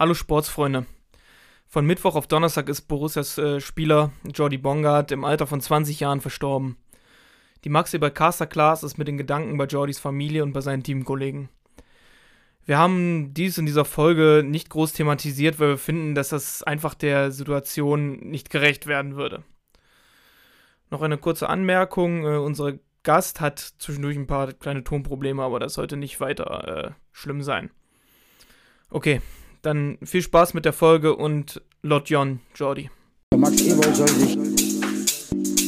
Hallo Sportsfreunde. Von Mittwoch auf Donnerstag ist Borussias äh, Spieler Jordi Bongard im Alter von 20 Jahren verstorben. Die Maxi bei Caster Class ist mit den Gedanken bei Jordis Familie und bei seinen Teamkollegen. Wir haben dies in dieser Folge nicht groß thematisiert, weil wir finden, dass das einfach der Situation nicht gerecht werden würde. Noch eine kurze Anmerkung: äh, Unser Gast hat zwischendurch ein paar kleine Tonprobleme, aber das sollte nicht weiter äh, schlimm sein. Okay, dann viel Spaß mit der Folge und Lot John, Jordi. Max Eberl soll sich.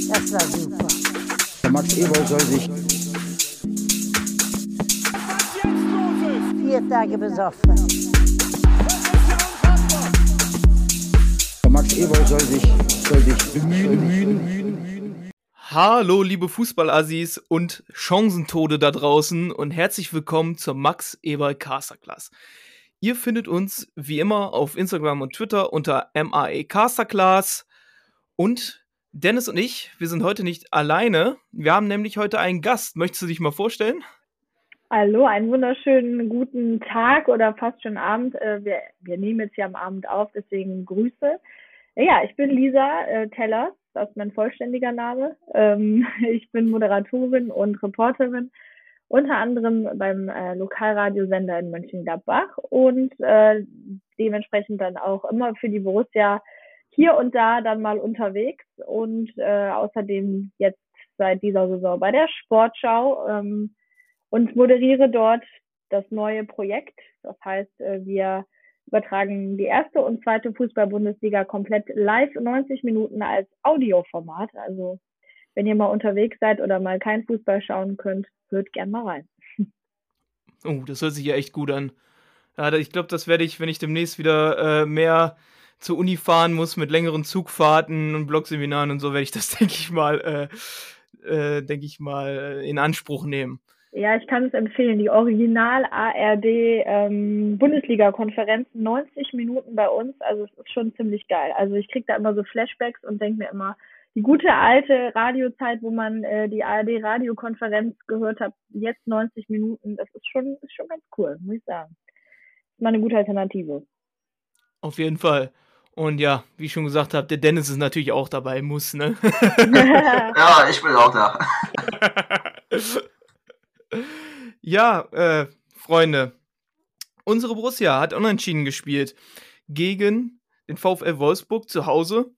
Das war super. Max Eberl soll sich. Vier Tage besoffen. Max Eberl soll sich, soll sich bemühen, bemühen. Hallo, liebe Fußballassis und Chancentode da draußen und herzlich willkommen zur Max Eberl Casterclass. Ihr findet uns wie immer auf Instagram und Twitter unter MAE Casterclass und Dennis und ich, wir sind heute nicht alleine. Wir haben nämlich heute einen Gast. Möchtest du dich mal vorstellen? Hallo, einen wunderschönen guten Tag oder fast schon Abend. Äh, Wir, wir nehmen jetzt hier am Abend auf, deswegen Grüße. Ja, ich bin Lisa äh, Teller, das ist mein vollständiger Name. Ähm, ich bin Moderatorin und Reporterin, unter anderem beim äh, Lokalradiosender in Mönchengladbach und äh, dementsprechend dann auch immer für die Borussia hier und da dann mal unterwegs und äh, außerdem jetzt seit dieser Saison bei der Sportschau. Ähm, und moderiere dort das neue Projekt. Das heißt, äh, wir übertragen die erste und zweite Fußball-Bundesliga komplett live 90 Minuten als Audioformat. Also wenn ihr mal unterwegs seid oder mal kein Fußball schauen könnt, hört gern mal rein. Oh, das hört sich ja echt gut an. Ja, ich glaube, das werde ich, wenn ich demnächst wieder äh, mehr zur Uni fahren muss mit längeren Zugfahrten und Blogseminaren und so, werde ich das, denke ich mal, äh, äh, denke ich mal, in Anspruch nehmen. Ja, ich kann es empfehlen. Die Original ARD ähm, Bundesliga-Konferenzen, 90 Minuten bei uns. Also es ist schon ziemlich geil. Also ich kriege da immer so Flashbacks und denke mir immer, die gute alte Radiozeit, wo man äh, die ARD Radiokonferenz gehört hat, jetzt 90 Minuten, das ist schon, ist schon ganz cool, muss ich sagen. Ist mal eine gute Alternative. Auf jeden Fall. Und ja, wie ich schon gesagt habe, der Dennis ist natürlich auch dabei, muss, ne? Ja, ich bin auch da. ja, äh, Freunde, unsere Borussia hat unentschieden gespielt gegen den VfL Wolfsburg zu Hause.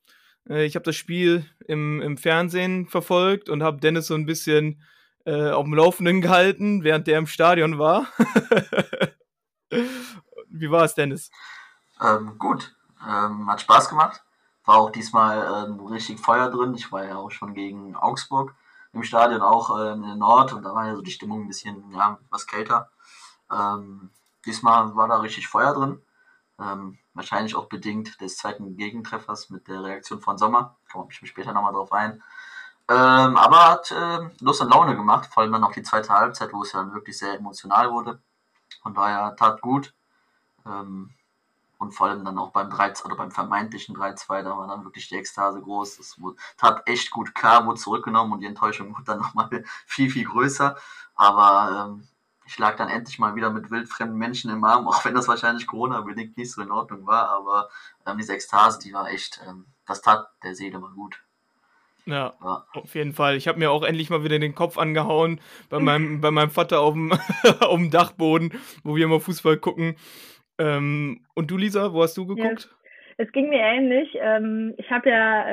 Äh, ich habe das Spiel im, im Fernsehen verfolgt und habe Dennis so ein bisschen äh, auf dem Laufenden gehalten, während der im Stadion war. Wie war es, Dennis? Ähm, gut, ähm, hat Spaß gemacht. War auch diesmal ähm, richtig Feuer drin. Ich war ja auch schon gegen Augsburg im Stadion, auch ähm, in der Nord, und da war ja so die Stimmung ein bisschen, ja, was kälter. Ähm, diesmal war da richtig Feuer drin. Ähm, wahrscheinlich auch bedingt des zweiten Gegentreffers mit der Reaktion von Sommer. Komme ich mich später nochmal drauf ein. Ähm, aber hat äh, Lust und Laune gemacht, vor allem dann auch die zweite Halbzeit, wo es ja dann wirklich sehr emotional wurde. Von daher tat gut. Ähm, und vor allem dann auch beim 3 oder beim vermeintlichen 3-2, da war dann wirklich die Ekstase groß. Wurde, tat echt gut. Klar, wurde zurückgenommen und die Enttäuschung wurde dann nochmal viel, viel größer. Aber ähm, ich lag dann endlich mal wieder mit wildfremden Menschen im Arm, auch wenn das wahrscheinlich Corona-bedingt nicht so in Ordnung war. Aber ähm, diese Ekstase, die war echt, ähm, das tat der Seele mal gut. Ja, Ja. auf jeden Fall. Ich habe mir auch endlich mal wieder den Kopf angehauen bei meinem, bei meinem Vater auf dem, auf dem Dachboden, wo wir immer Fußball gucken. Ähm, und du, Lisa, wo hast du geguckt? Es ging mir ähnlich. Ähm, ich habe ja,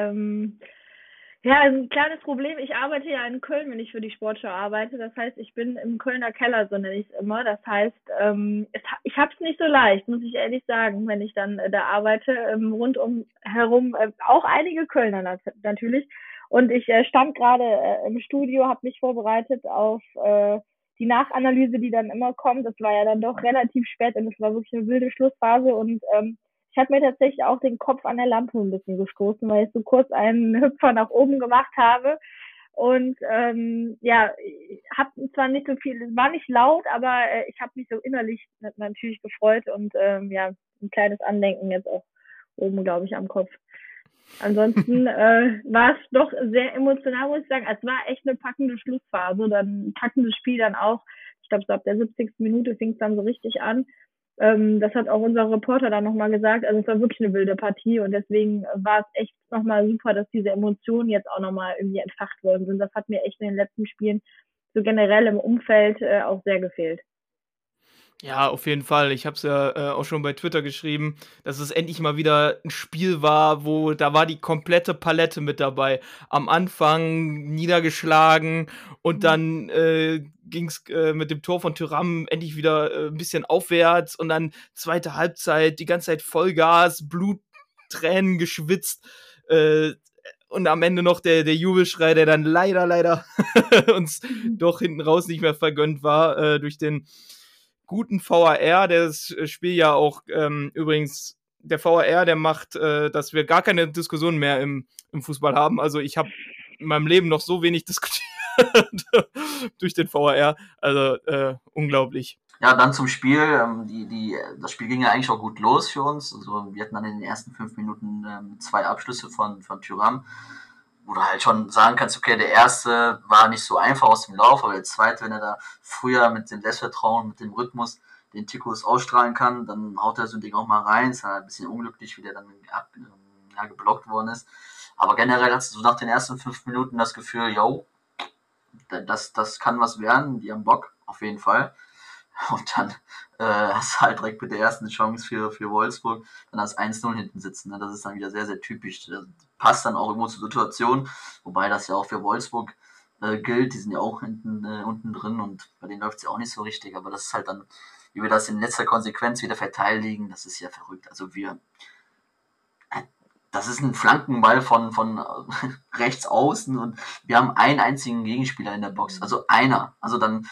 ja ein kleines Problem. Ich arbeite ja in Köln, wenn ich für die Sportschau arbeite. Das heißt, ich bin im Kölner Keller, so nenne ich es immer. Das heißt, ähm, es, ich habe es nicht so leicht, muss ich ehrlich sagen, wenn ich dann äh, da arbeite. Ähm, rundum herum äh, auch einige Kölner nat natürlich. Und ich äh, stand gerade äh, im Studio, habe mich vorbereitet auf äh, die Nachanalyse, die dann immer kommt. Das war ja dann doch relativ spät und es war wirklich eine wilde Schlussphase und ähm, ich habe mir tatsächlich auch den Kopf an der Lampe ein bisschen gestoßen, weil ich so kurz einen Hüpfer nach oben gemacht habe. Und ähm, ja, ich habe zwar nicht so viel, es war nicht laut, aber äh, ich habe mich so innerlich nat- natürlich gefreut und ähm, ja, ein kleines Andenken jetzt auch oben, glaube ich, am Kopf. Ansonsten äh, war es doch sehr emotional, muss ich sagen. Es war echt eine packende Schlussphase, dann ein packendes Spiel dann auch. Ich glaube, so ab der 70. Minute fing es dann so richtig an. Ähm, das hat auch unser Reporter dann nochmal gesagt. Also es war wirklich eine wilde Partie und deswegen war es echt nochmal super, dass diese Emotionen jetzt auch nochmal irgendwie entfacht worden sind. Das hat mir echt in den letzten Spielen so generell im Umfeld äh, auch sehr gefehlt. Ja, auf jeden Fall. Ich habe es ja äh, auch schon bei Twitter geschrieben, dass es endlich mal wieder ein Spiel war, wo da war die komplette Palette mit dabei. Am Anfang niedergeschlagen und mhm. dann äh, ging es äh, mit dem Tor von Tyram endlich wieder äh, ein bisschen aufwärts und dann zweite Halbzeit, die ganze Zeit Vollgas, Blut, Tränen geschwitzt. Äh, und am Ende noch der, der Jubelschrei, der dann leider, leider uns mhm. doch hinten raus nicht mehr vergönnt war, äh, durch den guten VAR, der das Spiel ja auch ähm, übrigens, der VAR, der macht, äh, dass wir gar keine Diskussion mehr im, im Fußball haben. Also ich habe in meinem Leben noch so wenig diskutiert durch den VAR. Also äh, unglaublich. Ja, dann zum Spiel. Ähm, die, die, das Spiel ging ja eigentlich auch gut los für uns. Also wir hatten dann in den ersten fünf Minuten ähm, zwei Abschlüsse von, von Thuram wo du halt schon sagen kannst, okay, der erste war nicht so einfach aus dem Lauf, aber der zweite, wenn er da früher mit dem Selbstvertrauen, mit dem Rhythmus den Tikus ausstrahlen kann, dann haut er so ein Ding auch mal rein. Ist halt ein bisschen unglücklich, wie der dann ja, geblockt worden ist. Aber generell hast du so nach den ersten fünf Minuten das Gefühl, yo, das, das kann was werden, die haben Bock, auf jeden Fall. Und dann äh, hast du halt direkt mit der ersten Chance für, für Wolfsburg dann das 1-0 hinten sitzen. Ne? Das ist dann wieder sehr, sehr typisch. Passt dann auch irgendwo zur Situation, wobei das ja auch für Wolfsburg äh, gilt. Die sind ja auch hinten äh, unten drin und bei denen läuft es ja auch nicht so richtig. Aber das ist halt dann, wie wir das in letzter Konsequenz wieder verteidigen, das ist ja verrückt. Also wir, äh, das ist ein Flankenball von, von äh, rechts außen und wir haben einen einzigen Gegenspieler in der Box. Also einer. Also dann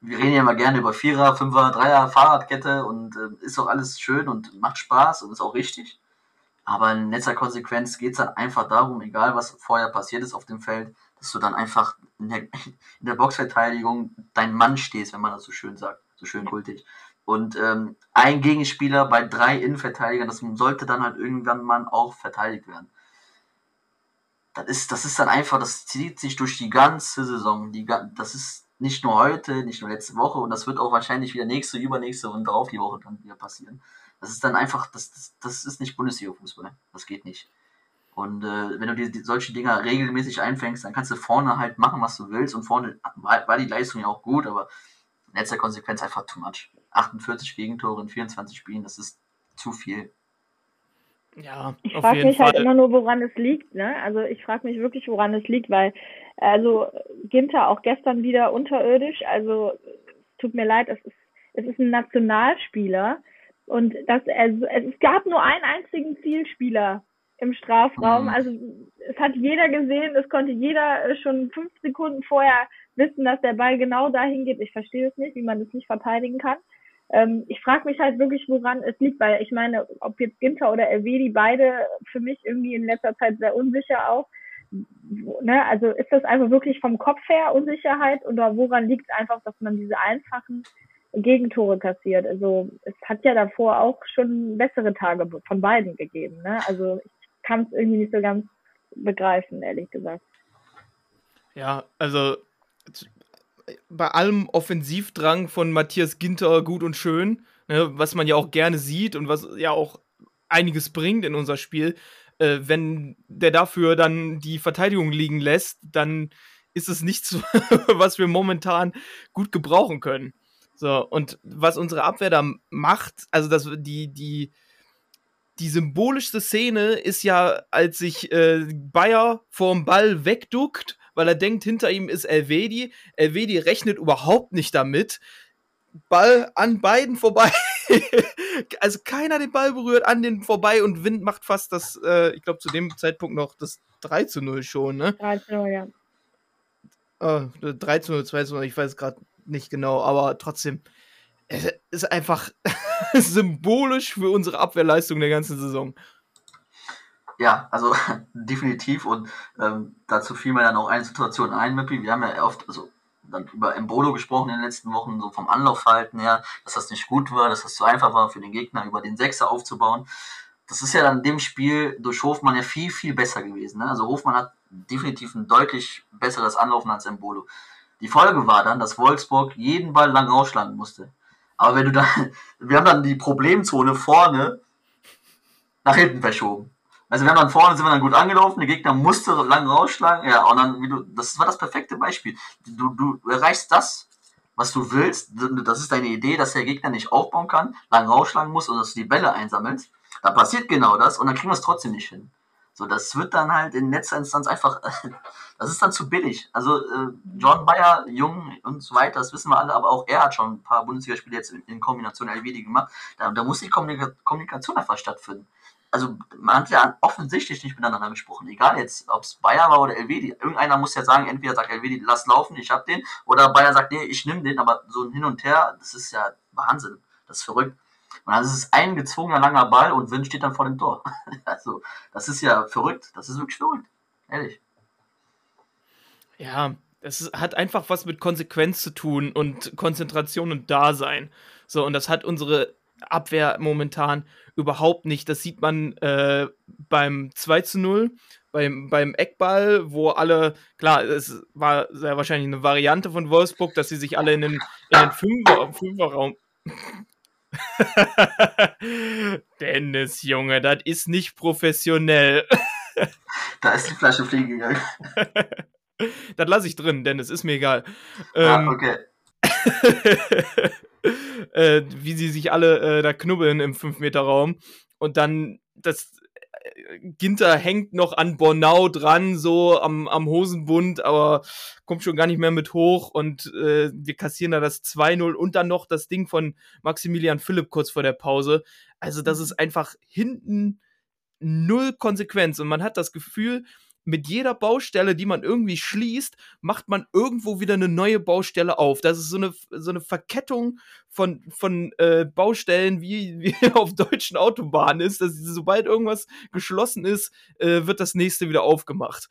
wir reden ja immer gerne über Vierer, Fünfer, Dreier, Fahrradkette und äh, ist auch alles schön und macht Spaß und ist auch richtig. Aber in letzter Konsequenz geht es dann einfach darum, egal was vorher passiert ist auf dem Feld, dass du dann einfach in der, in der Boxverteidigung dein Mann stehst, wenn man das so schön sagt, so schön kultig. Und ähm, ein Gegenspieler bei drei Innenverteidigern, das sollte dann halt irgendwann mal auch verteidigt werden. Das ist, das ist dann einfach, das zieht sich durch die ganze Saison. Die, das ist nicht nur heute, nicht nur letzte Woche und das wird auch wahrscheinlich wieder nächste, übernächste und darauf die Woche dann wieder passieren. Das ist dann einfach, das, das, das ist nicht Bundesliga-Fußball. Das geht nicht. Und äh, wenn du die, solche Dinger regelmäßig einfängst, dann kannst du vorne halt machen, was du willst. Und vorne war, war die Leistung ja auch gut, aber in letzter Konsequenz einfach too much. 48 Gegentore in 24 Spielen, das ist zu viel. Ja, ich frage mich halt Fall. halt immer nur, woran es liegt. Ne? Also ich frage mich wirklich, woran es liegt, weil also Ginter auch gestern wieder unterirdisch. Also es tut mir leid, es ist, es ist ein Nationalspieler und das, es, es gab nur einen einzigen Zielspieler im Strafraum. Mhm. Also es hat jeder gesehen, es konnte jeder schon fünf Sekunden vorher wissen, dass der Ball genau dahin geht. Ich verstehe es nicht, wie man das nicht verteidigen kann. Ähm, ich frage mich halt wirklich, woran es liegt, weil ich meine, ob jetzt Ginter oder Elvedi, beide für mich irgendwie in letzter Zeit sehr unsicher auch. Ne? Also ist das einfach wirklich vom Kopf her Unsicherheit oder woran liegt es einfach, dass man diese einfachen Gegentore kassiert? Also es hat ja davor auch schon bessere Tage von beiden gegeben. Ne? Also ich kann es irgendwie nicht so ganz begreifen, ehrlich gesagt. Ja, also bei allem Offensivdrang von Matthias Ginter gut und schön, ne, was man ja auch gerne sieht und was ja auch einiges bringt in unser Spiel. Äh, wenn der dafür dann die Verteidigung liegen lässt, dann ist es nichts, was wir momentan gut gebrauchen können. So, und was unsere Abwehr da macht, also das, die, die, die symbolischste Szene ist ja, als sich äh, Bayer vorm Ball wegduckt weil er denkt, hinter ihm ist Elvedi. Elvedi rechnet überhaupt nicht damit. Ball an beiden vorbei. also keiner den Ball berührt, an den vorbei und Wind macht fast das, äh, ich glaube zu dem Zeitpunkt noch das 3 zu 0 schon, ne? 3 zu 0, ja. Oh, 3 zu 0, 2 zu 0, ich weiß gerade nicht genau, aber trotzdem, es ist einfach symbolisch für unsere Abwehrleistung der ganzen Saison. Ja, also definitiv und ähm, dazu fiel mir dann auch eine Situation ein, Mippi. Wir haben ja oft also, dann über Embolo gesprochen in den letzten Wochen, so vom Anlaufverhalten her, dass das nicht gut war, dass das zu einfach war für den Gegner, über den Sechser aufzubauen. Das ist ja dann in dem Spiel durch Hofmann ja viel, viel besser gewesen. Ne? Also Hofmann hat definitiv ein deutlich besseres Anlaufen als Embolo. Die Folge war dann, dass Wolfsburg jeden Ball lang rausschlagen musste. Aber wenn du da, wir haben dann die Problemzone vorne nach hinten verschoben. Also wir haben dann vorne sind wir dann gut angelaufen, der Gegner musste lang rausschlagen, ja, und dann, wie du, das war das perfekte Beispiel. Du, du erreichst das, was du willst, das ist deine Idee, dass der Gegner nicht aufbauen kann, lang rausschlagen muss und dass du die Bälle einsammelst. Da passiert genau das und dann kriegen wir es trotzdem nicht hin. So, das wird dann halt in letzter Instanz einfach, das ist dann zu billig. Also äh, John Bayer, jung und so weiter, das wissen wir alle, aber auch er hat schon ein paar Bundesligaspiele jetzt in, in Kombination LWD gemacht. Da, da muss die Kommunika Kommunikation einfach stattfinden also man hat ja offensichtlich nicht miteinander gesprochen. Egal jetzt, ob es Bayer war oder Elvedi. Irgendeiner muss ja sagen, entweder sagt Elvedi, lass laufen, ich hab den, oder Bayer sagt, nee, ich nehme den, aber so ein Hin und Her, das ist ja Wahnsinn. Das ist verrückt. Und dann ist es ein gezwungener langer Ball und Win steht dann vor dem Tor. also, das ist ja verrückt. Das ist wirklich verrückt. Ehrlich. Ja, es hat einfach was mit Konsequenz zu tun und Konzentration und Dasein. So, und das hat unsere Abwehr momentan überhaupt nicht. Das sieht man äh, beim 2 zu 0, beim, beim Eckball, wo alle, klar, es war sehr wahrscheinlich eine Variante von Wolfsburg, dass sie sich alle in den, in den Fünfer, Fünferraum. Dennis, Junge, das ist nicht professionell. da ist die Flasche fliegen gegangen. das lasse ich drin, Dennis, ist mir egal. Ah, ähm, okay. äh, wie sie sich alle äh, da knubbeln im 5-Meter-Raum. Und dann das äh, Ginter hängt noch an Bornau dran, so am, am Hosenbund, aber kommt schon gar nicht mehr mit hoch und äh, wir kassieren da das 2-0 und dann noch das Ding von Maximilian Philipp kurz vor der Pause. Also das ist einfach hinten null Konsequenz und man hat das Gefühl, mit jeder Baustelle, die man irgendwie schließt, macht man irgendwo wieder eine neue Baustelle auf. Das ist so eine, so eine Verkettung von, von äh, Baustellen, wie, wie auf deutschen Autobahnen ist, dass sobald irgendwas geschlossen ist, äh, wird das nächste wieder aufgemacht.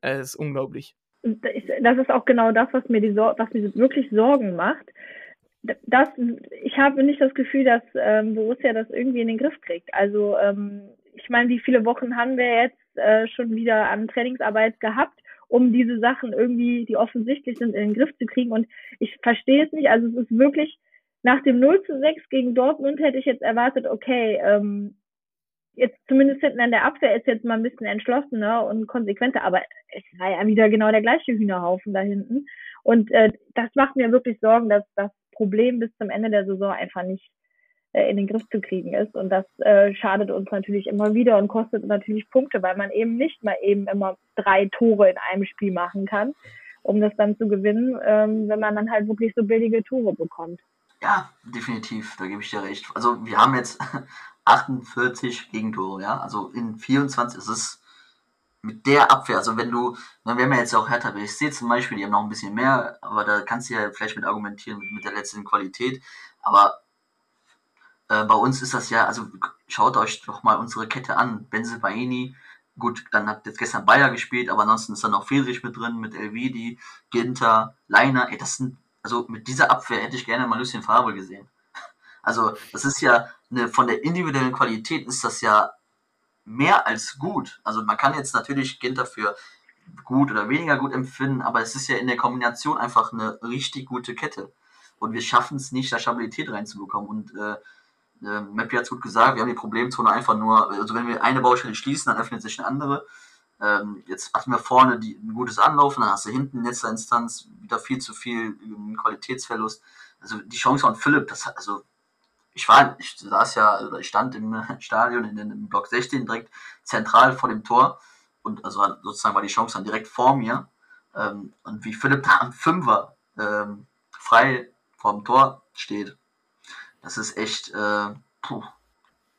Äh, das ist unglaublich. Das ist auch genau das, was mir, die Sor was mir wirklich Sorgen macht. Das, ich habe nicht das Gefühl, dass ähm, Borussia das irgendwie in den Griff kriegt. Also ähm, ich meine, wie viele Wochen haben wir jetzt äh, schon wieder an Trainingsarbeit gehabt, um diese Sachen irgendwie, die offensichtlich sind, in den Griff zu kriegen. Und ich verstehe es nicht. Also es ist wirklich, nach dem 0 zu 6 gegen Dortmund hätte ich jetzt erwartet, okay, ähm, jetzt zumindest hinten an der Abwehr ist jetzt mal ein bisschen entschlossener und konsequenter, aber es war ja wieder genau der gleiche Hühnerhaufen da hinten. Und äh, das macht mir wirklich Sorgen, dass das Problem bis zum Ende der Saison einfach nicht in den Griff zu kriegen ist. Und das äh, schadet uns natürlich immer wieder und kostet natürlich Punkte, weil man eben nicht mal eben immer drei Tore in einem Spiel machen kann, um das dann zu gewinnen, ähm, wenn man dann halt wirklich so billige Tore bekommt. Ja, definitiv, da gebe ich dir recht. Also wir haben jetzt 48 Gegentore, ja. Also in 24 ist es mit der Abwehr, also wenn du, dann wären wir jetzt auch Hertha BSC zum Beispiel, die haben noch ein bisschen mehr, aber da kannst du ja vielleicht mit argumentieren mit der letzten Qualität. Aber äh, bei uns ist das ja, also schaut euch doch mal unsere Kette an. Benze Baini, gut, dann hat jetzt gestern Bayer gespielt, aber ansonsten ist dann auch Friedrich mit drin, mit Elvidi, Ginter, Leiner. Ey, das sind, also mit dieser Abwehr hätte ich gerne mal Lucien Favre gesehen. Also, das ist ja eine, von der individuellen Qualität ist das ja mehr als gut. Also, man kann jetzt natürlich Ginter für gut oder weniger gut empfinden, aber es ist ja in der Kombination einfach eine richtig gute Kette. Und wir schaffen es nicht, da Stabilität reinzubekommen. Und äh, äh, Mappi hat es gut gesagt, wir haben die Problemzone einfach nur, also wenn wir eine Baustelle schließen, dann öffnet sich eine andere. Ähm, jetzt hatten wir vorne die, ein gutes Anlaufen, dann hast du hinten in letzter Instanz wieder viel zu viel ähm, Qualitätsverlust. Also die Chance von Philipp, das also ich war, ich saß ja, also ich stand im Stadion in den, im Block 16 direkt zentral vor dem Tor und also sozusagen war die Chance dann direkt vor mir. Ähm, und wie Philipp da am Fünfer ähm, frei vorm Tor steht, das ist echt äh, puh,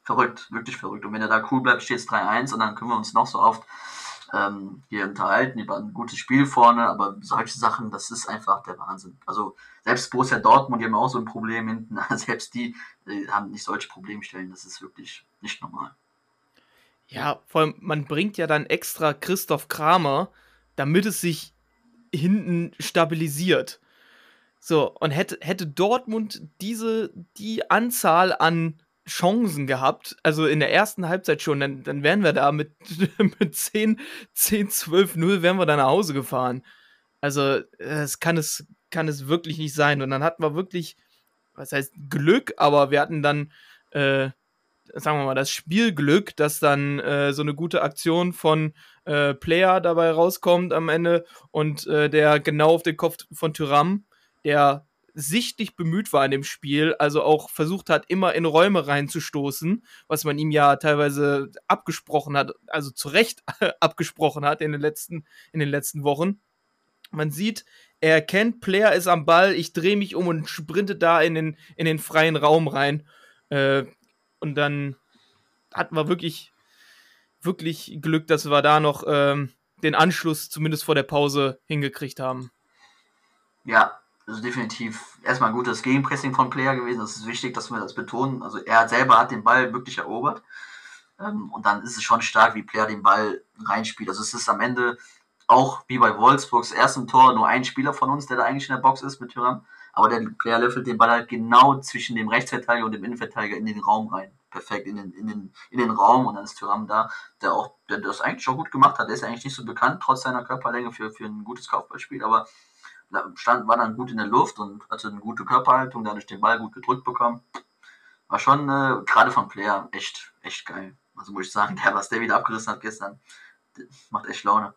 verrückt, wirklich verrückt. Und wenn er da cool bleibt, steht es 3-1 und dann können wir uns noch so oft ähm, hier unterhalten über ein gutes Spiel vorne, aber solche Sachen, das ist einfach der Wahnsinn. Also selbst Borussia Dortmund, die haben auch so ein Problem hinten, selbst die, die haben nicht solche Problemstellen, das ist wirklich nicht normal. Ja, vor allem, man bringt ja dann extra Christoph Kramer, damit es sich hinten stabilisiert. So, und hätte, hätte Dortmund diese, die Anzahl an Chancen gehabt, also in der ersten Halbzeit schon, dann, dann wären wir da mit, mit 10, 10, 12, 0 wären wir da nach Hause gefahren. Also, das kann es, kann es wirklich nicht sein. Und dann hatten wir wirklich, was heißt Glück, aber wir hatten dann, äh, sagen wir mal, das Spielglück, dass dann äh, so eine gute Aktion von äh, Player dabei rauskommt am Ende und äh, der genau auf den Kopf von Tyram, der sichtlich bemüht war in dem Spiel, also auch versucht hat, immer in Räume reinzustoßen, was man ihm ja teilweise abgesprochen hat, also zu Recht abgesprochen hat in den letzten, in den letzten Wochen. Man sieht, er erkennt, Player ist am Ball, ich drehe mich um und sprinte da in den, in den freien Raum rein. Äh, und dann hatten wir wirklich, wirklich Glück, dass wir da noch ähm, den Anschluss zumindest vor der Pause hingekriegt haben. Ja, also definitiv erstmal ein gutes Gegenpressing von Player gewesen. Das ist wichtig, dass wir das betonen. Also er selber hat den Ball wirklich erobert. Ähm, und dann ist es schon stark, wie Player den Ball reinspielt. Also es ist am Ende auch wie bei Wolfsburgs erstem Tor nur ein Spieler von uns, der da eigentlich in der Box ist mit Tyram. Aber der Player löffelt den Ball halt genau zwischen dem Rechtsverteidiger und dem Innenverteidiger in den Raum rein. Perfekt in den, in den, in den Raum und dann ist Tyram da, der auch, der das eigentlich schon gut gemacht hat. Der ist eigentlich nicht so bekannt, trotz seiner Körperlänge für, für ein gutes Kaufballspiel, aber stand, war dann gut in der Luft und hatte eine gute Körperhaltung, dadurch den Ball gut gedrückt bekommen. War schon, äh, gerade vom Player, echt, echt geil. Also muss ich sagen, der, was der wieder abgerissen hat gestern, macht echt Laune.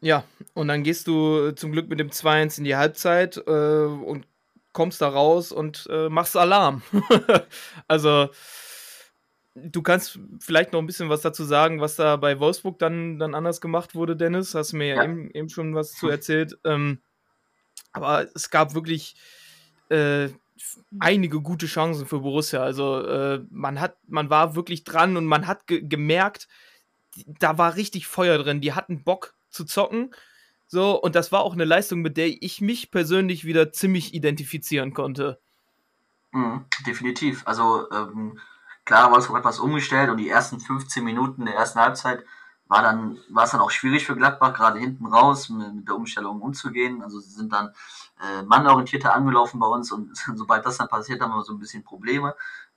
Ja, und dann gehst du zum Glück mit dem 2-1 in die Halbzeit äh, und kommst da raus und äh, machst Alarm. also, du kannst vielleicht noch ein bisschen was dazu sagen, was da bei Wolfsburg dann, dann anders gemacht wurde, Dennis. Hast mir ja, ja eben, eben, schon was zu erzählt. Ähm, aber es gab wirklich äh, einige gute Chancen für Borussia. Also äh, man hat, man war wirklich dran und man hat ge gemerkt, da war richtig Feuer drin. Die hatten Bock zu zocken. So, und das war auch eine Leistung, mit der ich mich persönlich wieder ziemlich identifizieren konnte. Mhm, definitiv. Also, ähm, klar, Wolfsburg hat was umgestellt und die ersten 15 Minuten der ersten Halbzeit war dann, war es dann auch schwierig für Gladbach, gerade hinten raus mit, mit der Umstellung umzugehen. Also sie sind dann äh, mannorientierter angelaufen bei uns und sobald das dann passiert, haben wir so ein bisschen Probleme.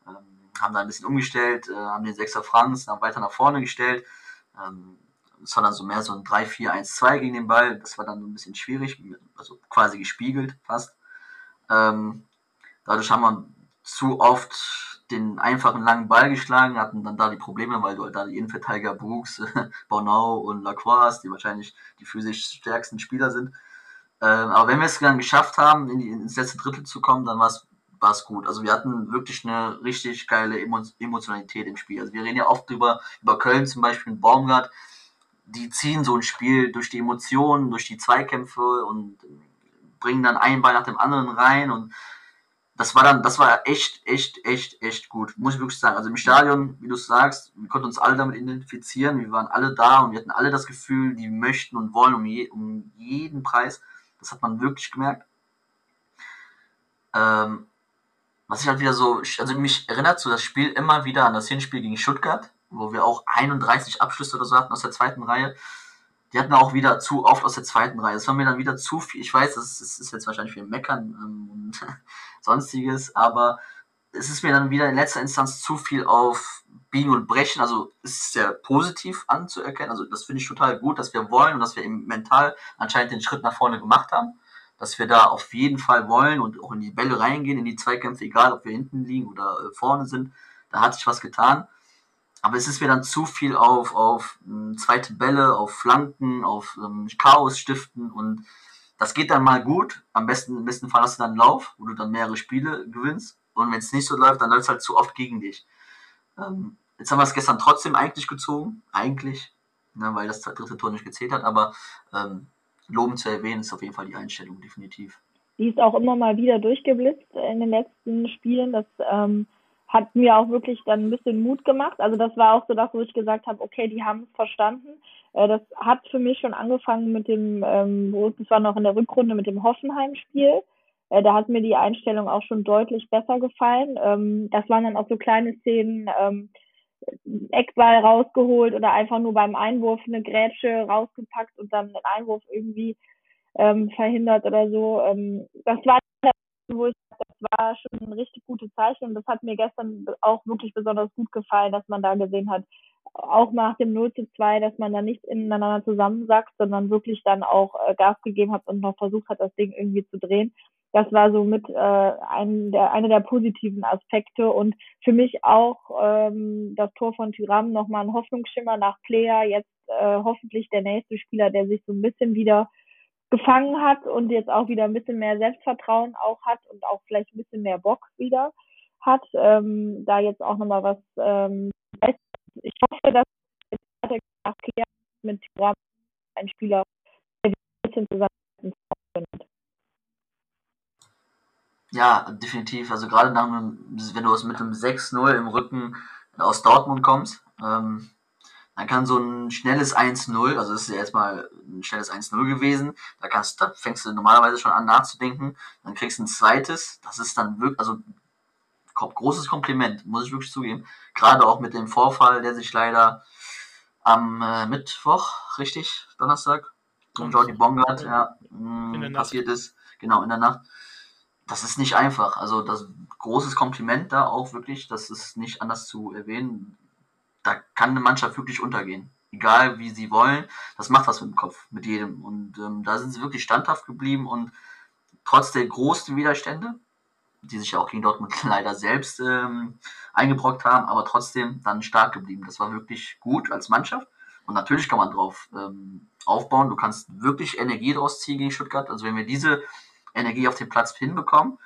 Ähm, haben dann ein bisschen umgestellt, äh, haben den Sechser Franz dann weiter nach vorne gestellt. Ähm, es war dann so mehr so ein 3-4-1-2 gegen den Ball. Das war dann ein bisschen schwierig, also quasi gespiegelt fast. Ähm, dadurch haben wir zu oft den einfachen langen Ball geschlagen, hatten dann da die Probleme, weil du halt da die Innenverteidiger Brooks, Bornau und Lacroix, die wahrscheinlich die physisch stärksten Spieler sind. Ähm, aber wenn wir es dann geschafft haben, in die, ins letzte Drittel zu kommen, dann war es gut. Also wir hatten wirklich eine richtig geile Emotionalität im Spiel. Also wir reden ja oft über, über Köln zum Beispiel, Baumgart, die ziehen so ein Spiel durch die Emotionen, durch die Zweikämpfe und bringen dann einen Ball nach dem anderen rein und das war dann, das war echt, echt, echt, echt gut, muss ich wirklich sagen. Also im Stadion, wie du sagst, wir konnten uns alle damit identifizieren, wir waren alle da und wir hatten alle das Gefühl, die möchten und wollen um, je, um jeden Preis. Das hat man wirklich gemerkt. Ähm, was ich halt wieder so, also mich erinnert so das Spiel immer wieder an das Hinspiel gegen Stuttgart, wo wir auch 31 Abschlüsse oder so hatten aus der zweiten Reihe. Die hatten auch wieder zu oft aus der zweiten Reihe. Das war mir dann wieder zu viel. Ich weiß, das ist, jetzt wahrscheinlich viel Meckern ähm, und sonstiges, aber es ist mir dann wieder in letzter Instanz zu viel auf Biegen und Brechen. Also es ist sehr positiv anzuerkennen. Also das finde ich total gut, dass wir wollen und dass wir eben mental anscheinend den Schritt nach vorne gemacht haben. Dass wir da auf jeden Fall wollen und auch in die Bälle reingehen, in die Zweikämpfe, egal ob wir hinten liegen oder äh, vorne sind. Da hat sich was getan. Aber es ist mir dann zu viel auf, auf ähm, zweite Bälle, auf Flanken, auf ähm, Chaos stiften und das geht dann mal gut. Am besten, im besten Fall hast du dann einen Lauf, wo du dann mehrere Spiele gewinnst. Und wenn es nicht so läuft, dann läuft es halt zu oft gegen dich. Ähm, jetzt haben wir es gestern trotzdem eigentlich gezogen. Eigentlich, ne, weil das dritte Tor nicht gezählt hat. Aber ähm, loben zu erwähnen ist auf jeden Fall die Einstellung, definitiv. Die ist auch immer mal wieder durchgeblitzt in den letzten Spielen. Das ähm, hat mir auch wirklich dann ein bisschen Mut gemacht. Also das war auch so das, wo ich gesagt habe, okay, die haben es verstanden. Äh, das hat für mich schon angefangen mit dem, ähm, das war noch in der Rückrunde mit dem Hoffenheim-Spiel. Äh, da hat mir die Einstellung auch schon deutlich besser gefallen. Ähm, das waren dann auch so kleine Szenen, ähm, Eckball rausgeholt oder einfach nur beim Einwurf eine Grätsche rausgepackt und dann den Einwurf irgendwie ähm, verhindert oder so. Ähm, das war wo ich war schon ein richtig gutes Zeichen und das hat mir gestern auch wirklich besonders gut gefallen, dass man da gesehen hat, auch nach dem 0 zu 2, dass man da nicht ineinander zusammensackt, sondern wirklich dann auch äh, Gas gegeben hat und noch versucht hat, das Ding irgendwie zu drehen. das war so mit äh, ein, der, einer der positiven Aspekte und für mich auch ähm, das Tor von Tyram nochmal ein Hoffnungsschimmer nach Player, jetzt äh, hoffentlich der nächste Spieler, der sich so ein bisschen wieder gefangen hat und jetzt auch wieder ein bisschen mehr Selbstvertrauen auch hat und auch vielleicht ein bisschen mehr Bock wieder hat, ähm, da jetzt auch nochmal was ähm, ich hoffe, dass mit Tyram ein Spieler, der ein bisschen zusammen. Ja, definitiv. Also gerade nach einem, wenn du aus mit einem 6-0 im Rücken aus Dortmund kommst, ähm, dann kann so ein schnelles 1-0, also das ist ja erstmal ein schnelles 1-0 gewesen, da kannst, da fängst du normalerweise schon an nachzudenken, dann kriegst du ein zweites, das ist dann wirklich, also großes Kompliment, muss ich wirklich zugeben. Gerade auch mit dem Vorfall, der sich leider am äh, Mittwoch, richtig, Donnerstag, und Jordi Bongard, ja, mh, passiert ist, genau, in der Nacht das ist nicht einfach. Also das großes Kompliment da auch wirklich, das ist nicht anders zu erwähnen. Da kann eine Mannschaft wirklich untergehen. Egal wie sie wollen, das macht was mit dem Kopf, mit jedem. Und ähm, da sind sie wirklich standhaft geblieben und trotz der großen Widerstände, die sich ja auch gegen Dortmund leider selbst ähm, eingebrockt haben, aber trotzdem dann stark geblieben. Das war wirklich gut als Mannschaft. Und natürlich kann man drauf ähm, aufbauen. Du kannst wirklich Energie draus ziehen gegen Stuttgart. Also wenn wir diese Energie auf den Platz hinbekommen,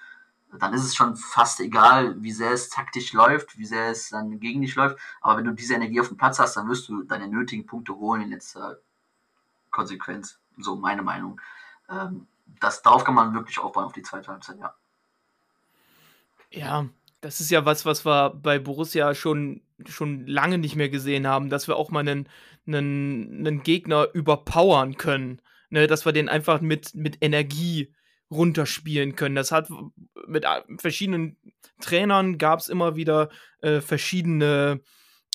dann ist es schon fast egal, wie sehr es taktisch läuft, wie sehr es dann gegen dich läuft. Aber wenn du diese Energie auf dem Platz hast, dann wirst du deine nötigen Punkte holen in letzter Konsequenz. So meine Meinung. Ähm, das, darauf kann man wirklich aufbauen auf die zweite Halbzeit, ja. Ja, das ist ja was, was wir bei Borussia schon, schon lange nicht mehr gesehen haben, dass wir auch mal einen, einen, einen Gegner überpowern können. Ne, dass wir den einfach mit, mit Energie runterspielen können. Das hat mit verschiedenen Trainern gab es immer wieder äh, verschiedene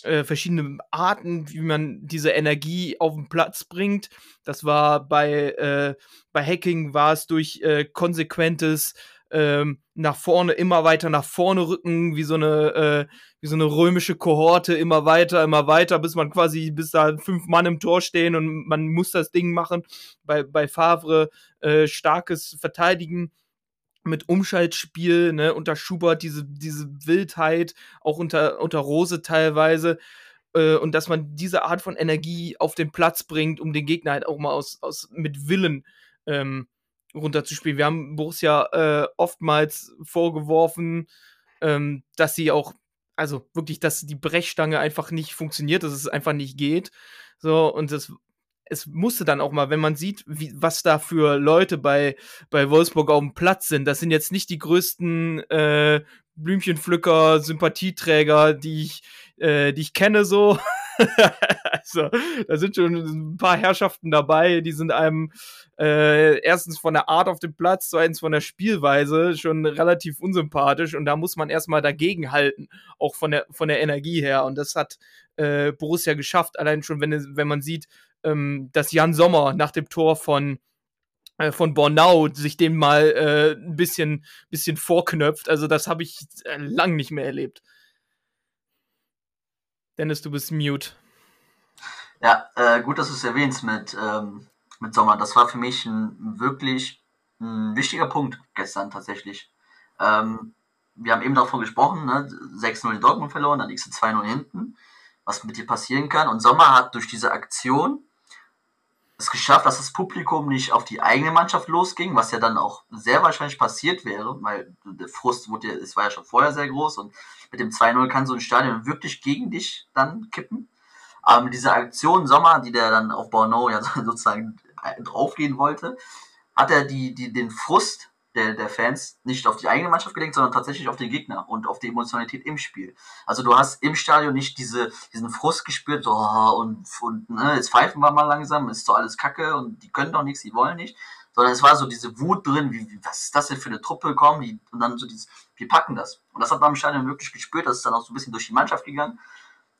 äh, verschiedene Arten, wie man diese Energie auf den Platz bringt. Das war bei, äh, bei Hacking war es durch äh, konsequentes ähm, nach vorne, immer weiter nach vorne rücken, wie so eine, äh, wie so eine römische Kohorte, immer weiter, immer weiter, bis man quasi, bis da fünf Mann im Tor stehen und man muss das Ding machen. Bei, bei Favre äh, starkes Verteidigen mit Umschaltspiel, ne, unter Schubert diese, diese Wildheit, auch unter, unter Rose teilweise. Äh, und dass man diese Art von Energie auf den Platz bringt, um den Gegner halt auch mal aus, aus mit Willen ähm, runterzuspielen. Wir haben Borussia äh, oftmals vorgeworfen, ähm, dass sie auch, also wirklich, dass die Brechstange einfach nicht funktioniert, dass es einfach nicht geht. So, und das es musste dann auch mal, wenn man sieht, wie, was da für Leute bei, bei Wolfsburg auf dem Platz sind, das sind jetzt nicht die größten äh, Blümchenpflücker, Sympathieträger, die ich, äh, die ich kenne, so. also, da sind schon ein paar Herrschaften dabei, die sind einem äh, erstens von der Art auf dem Platz, zweitens von der Spielweise schon relativ unsympathisch und da muss man erstmal dagegen halten, auch von der, von der Energie her. Und das hat äh, Borussia geschafft, allein schon, wenn, wenn man sieht, ähm, dass Jan Sommer nach dem Tor von äh, von Bornau sich dem mal äh, ein bisschen, bisschen vorknöpft. Also das habe ich äh, lang nicht mehr erlebt. Dennis, du bist mute. Ja, äh, gut, dass du es erwähnst mit, ähm, mit Sommer. Das war für mich ein wirklich ein wichtiger Punkt gestern tatsächlich. Ähm, wir haben eben davon gesprochen, ne? 6-0 in Dortmund verloren, dann x 2-0 hinten, was mit dir passieren kann. Und Sommer hat durch diese Aktion es geschafft, dass das Publikum nicht auf die eigene Mannschaft losging, was ja dann auch sehr wahrscheinlich passiert wäre, weil der Frust wurde ja, es war ja schon vorher sehr groß und mit dem 2-0 kann so ein Stadion wirklich gegen dich dann kippen. Aber mit dieser Aktion Sommer, die der dann auf Borneau ja sozusagen draufgehen wollte, hat er die, die, den Frust der, der Fans nicht auf die eigene Mannschaft gelenkt, sondern tatsächlich auf den Gegner und auf die Emotionalität im Spiel. Also du hast im Stadion nicht diese, diesen Frust gespürt, so, oh, und, und ne, jetzt pfeifen wir mal langsam, ist doch alles Kacke und die können doch nichts, die wollen nicht, sondern es war so diese Wut drin, wie, wie was ist das denn für eine Truppe, kommen und dann so dieses, wir packen das. Und das hat man im Stadion wirklich gespürt, das ist dann auch so ein bisschen durch die Mannschaft gegangen.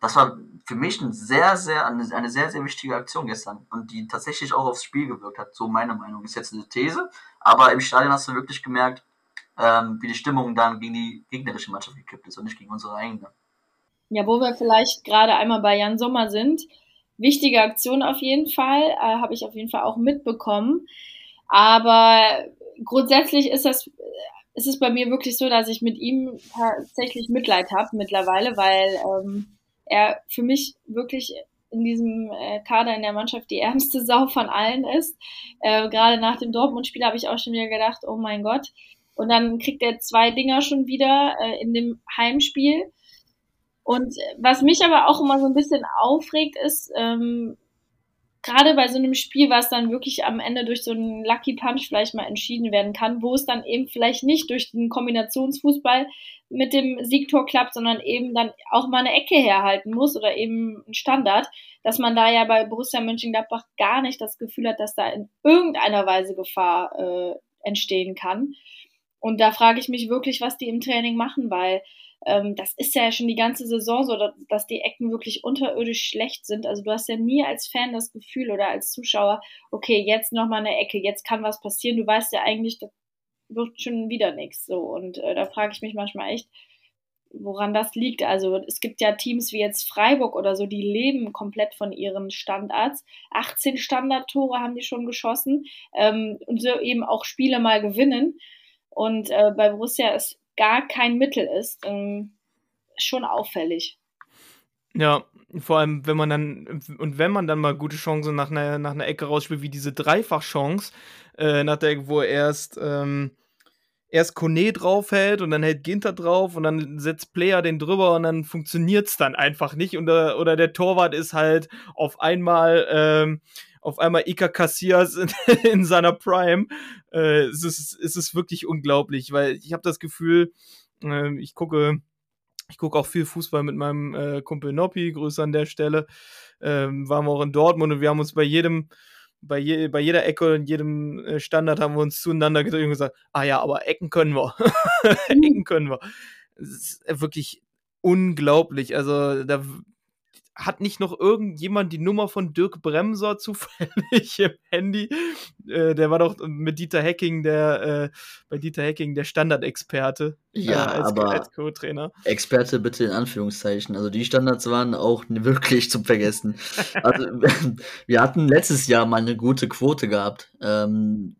Das war für mich ein sehr, sehr, eine, eine sehr, sehr wichtige Aktion gestern und die tatsächlich auch aufs Spiel gewirkt hat, so meine Meinung. Ist jetzt eine These, aber im Stadion hast du wirklich gemerkt, ähm, wie die Stimmung dann gegen die gegnerische Mannschaft gekippt ist und nicht gegen unsere eigene. Ja, wo wir vielleicht gerade einmal bei Jan Sommer sind. Wichtige Aktion auf jeden Fall, äh, habe ich auf jeden Fall auch mitbekommen. Aber grundsätzlich ist das, ist es bei mir wirklich so, dass ich mit ihm tatsächlich Mitleid habe mittlerweile, weil ähm, er für mich wirklich in diesem äh, Kader in der Mannschaft die ärmste Sau von allen ist. Äh, Gerade nach dem Dortmund-Spiel habe ich auch schon wieder gedacht, oh mein Gott. Und dann kriegt er zwei Dinger schon wieder äh, in dem Heimspiel. Und was mich aber auch immer so ein bisschen aufregt, ist, ähm, gerade bei so einem Spiel, was dann wirklich am Ende durch so einen Lucky Punch vielleicht mal entschieden werden kann, wo es dann eben vielleicht nicht durch den Kombinationsfußball mit dem Siegtor klappt, sondern eben dann auch mal eine Ecke herhalten muss oder eben ein Standard, dass man da ja bei Borussia Mönchengladbach gar nicht das Gefühl hat, dass da in irgendeiner Weise Gefahr äh, entstehen kann. Und da frage ich mich wirklich, was die im Training machen, weil ähm, das ist ja schon die ganze Saison so, dass die Ecken wirklich unterirdisch schlecht sind. Also du hast ja nie als Fan das Gefühl oder als Zuschauer, okay, jetzt nochmal eine Ecke, jetzt kann was passieren. Du weißt ja eigentlich, das wird schon wieder nichts. So. Und äh, da frage ich mich manchmal echt, woran das liegt. Also es gibt ja Teams wie jetzt Freiburg oder so, die leben komplett von ihren Standards. 18 Standardtore haben die schon geschossen ähm, und so eben auch Spiele mal gewinnen. Und äh, bei Borussia ist gar kein Mittel ist, ähm, schon auffällig. Ja, vor allem, wenn man dann, und wenn man dann mal gute Chancen nach einer, nach einer Ecke rausspielt, wie diese Dreifachchance, äh, nach der, wo erst, ähm, erst Kone draufhält und dann hält Ginter drauf und dann setzt Player den drüber und dann funktioniert es dann einfach nicht. Und, äh, oder der Torwart ist halt auf einmal, ähm, auf einmal Ika Cassias in, in seiner Prime. Äh, es, ist, es ist wirklich unglaublich, weil ich habe das Gefühl, äh, ich gucke ich gucke auch viel Fußball mit meinem äh, Kumpel Noppi, Grüße an der Stelle. Ähm, waren wir auch in Dortmund und wir haben uns bei jedem, bei, je, bei jeder Ecke und jedem äh, Standard haben wir uns zueinander gedreht und gesagt, ah ja, aber Ecken können wir. Ecken können wir. Es ist wirklich unglaublich. Also da hat nicht noch irgendjemand die Nummer von Dirk Bremser zufällig im Handy? Äh, der war doch mit Dieter Hacking, der äh, bei Dieter Hacking der Standardexperte. Ja, äh, als, aber als Co-Trainer. Experte bitte in Anführungszeichen. Also die Standards waren auch wirklich zum Vergessen. also wir hatten letztes Jahr mal eine gute Quote gehabt. Ähm,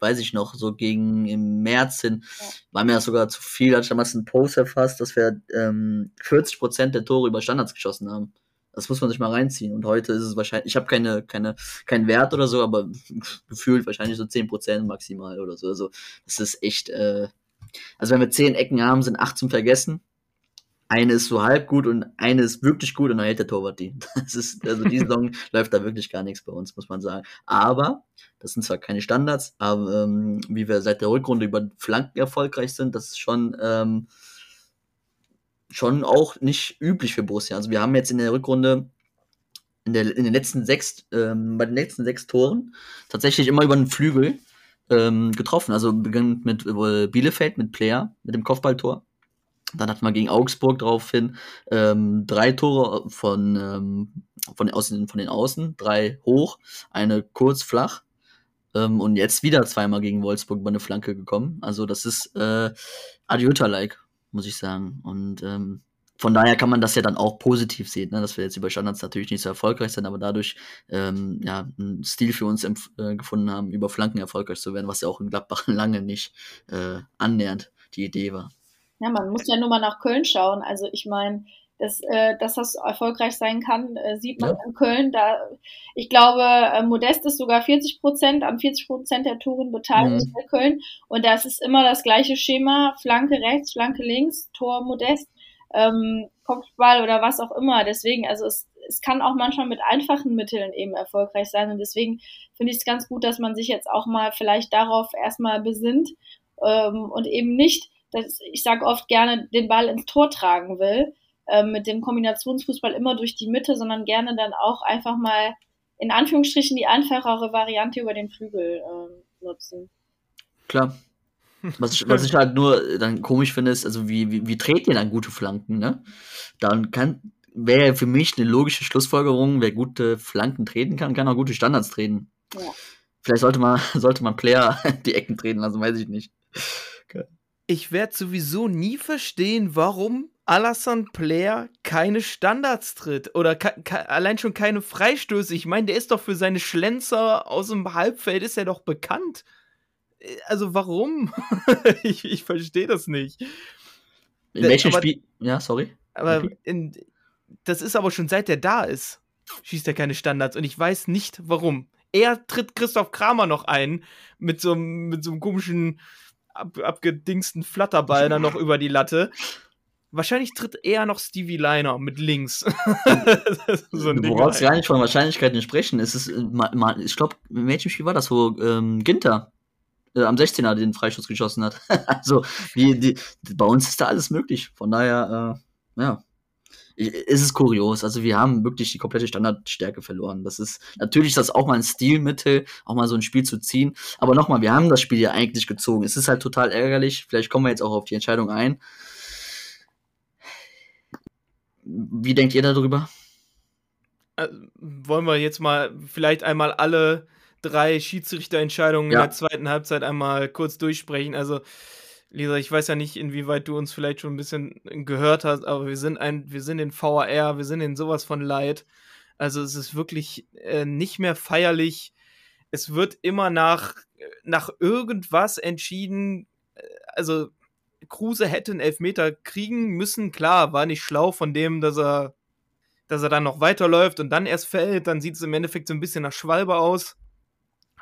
weiß ich noch, so gegen im März hin, ja. war mir das sogar zu viel, als ich damals einen Post erfasst, dass wir ähm, 40% der Tore über Standards geschossen haben. Das muss man sich mal reinziehen. Und heute ist es wahrscheinlich, ich habe keine, keine, keinen Wert oder so, aber gefühlt wahrscheinlich so 10% maximal oder so. Also das ist echt, äh, also wenn wir 10 Ecken haben, sind 8 zum Vergessen. Eine ist so halb gut und eine ist wirklich gut und dann hält der Torwart die. Das ist, also die Saison läuft da wirklich gar nichts bei uns, muss man sagen. Aber, das sind zwar keine Standards, aber ähm, wie wir seit der Rückrunde über Flanken erfolgreich sind, das ist schon, ähm, schon auch nicht üblich für Borussia. Also wir haben jetzt in der Rückrunde in, der, in den letzten sechs, ähm, bei den letzten sechs Toren tatsächlich immer über den Flügel ähm, getroffen. Also beginnt mit äh, Bielefeld, mit Player, mit dem Kopfballtor. Dann hat man gegen Augsburg daraufhin ähm, drei Tore von, ähm, von, außen, von den Außen, drei hoch, eine kurz flach. Ähm, und jetzt wieder zweimal gegen Wolfsburg über eine Flanke gekommen. Also das ist äh, Adiota-like muss ich sagen. Und ähm, von daher kann man das ja dann auch positiv sehen, ne? dass wir jetzt über Standards natürlich nicht so erfolgreich sind, aber dadurch ähm, ja, einen Stil für uns äh, gefunden haben, über Flanken erfolgreich zu werden, was ja auch in Gladbach lange nicht äh, annähernd die Idee war. Ja, man muss ja nur mal nach Köln schauen. Also ich meine, dass, äh, dass das erfolgreich sein kann, äh, sieht man ja. in Köln. Da, ich glaube, äh, Modest ist sogar 40 Prozent, an 40 Prozent der Touren beteiligt mhm. bei Köln. Und das ist immer das gleiche Schema, Flanke rechts, Flanke links, Tor Modest, ähm, Kopfball oder was auch immer. Deswegen, also es, es kann auch manchmal mit einfachen Mitteln eben erfolgreich sein. Und deswegen finde ich es ganz gut, dass man sich jetzt auch mal vielleicht darauf erstmal besinnt ähm, und eben nicht, dass ich sage oft gerne, den Ball ins Tor tragen will ähm, mit dem Kombinationsfußball immer durch die Mitte, sondern gerne dann auch einfach mal in Anführungsstrichen die einfachere Variante über den Flügel äh, nutzen. Klar. Was ich, was ich halt nur dann komisch finde, ist, also wie, wie, wie dreht ihr dann gute Flanken, ne? Dann kann, wäre für mich eine logische Schlussfolgerung, wer gute Flanken treten kann, kann auch gute Standards treten. Ja. Vielleicht sollte man, sollte man Player die Ecken treten lassen, weiß ich nicht. Okay. Ich werde sowieso nie verstehen, warum Alassane Player keine Standards tritt oder allein schon keine Freistöße. Ich meine, der ist doch für seine Schlenzer aus dem Halbfeld ist er doch bekannt. also warum? ich ich verstehe das nicht. In welchem Spiel? Ja, sorry. Aber in, das ist aber schon seit der da ist, schießt er keine Standards und ich weiß nicht warum. Er tritt Christoph Kramer noch ein mit so, mit so einem komischen ab, abgedingsten Flatterball dann noch über die Latte. Wahrscheinlich tritt eher noch Stevie Liner mit links. so du brauchst gar nicht von Wahrscheinlichkeiten sprechen. Es ist, äh, ich glaube, in welchem Spiel war das, wo ähm, Ginter äh, am 16er den Freischuss geschossen hat. also, die, die, bei uns ist da alles möglich. Von daher, äh, ja es ist kurios. Also wir haben wirklich die komplette Standardstärke verloren. Das ist natürlich ist das auch mal ein Stilmittel, auch mal so ein Spiel zu ziehen. Aber nochmal, wir haben das Spiel ja eigentlich gezogen. Es ist halt total ärgerlich. Vielleicht kommen wir jetzt auch auf die Entscheidung ein. Wie denkt ihr darüber? Äh, wollen wir jetzt mal vielleicht einmal alle drei Schiedsrichterentscheidungen ja. in der zweiten Halbzeit einmal kurz durchsprechen? Also Lisa, ich weiß ja nicht, inwieweit du uns vielleicht schon ein bisschen gehört hast, aber wir sind ein, wir sind in VAR, wir sind in sowas von Leid. Also es ist wirklich äh, nicht mehr feierlich. Es wird immer nach, nach irgendwas entschieden. Äh, also Kruse hätte einen Elfmeter kriegen müssen. Klar, war nicht schlau von dem, dass er, dass er dann noch weiterläuft und dann erst fällt. Dann sieht es im Endeffekt so ein bisschen nach Schwalbe aus.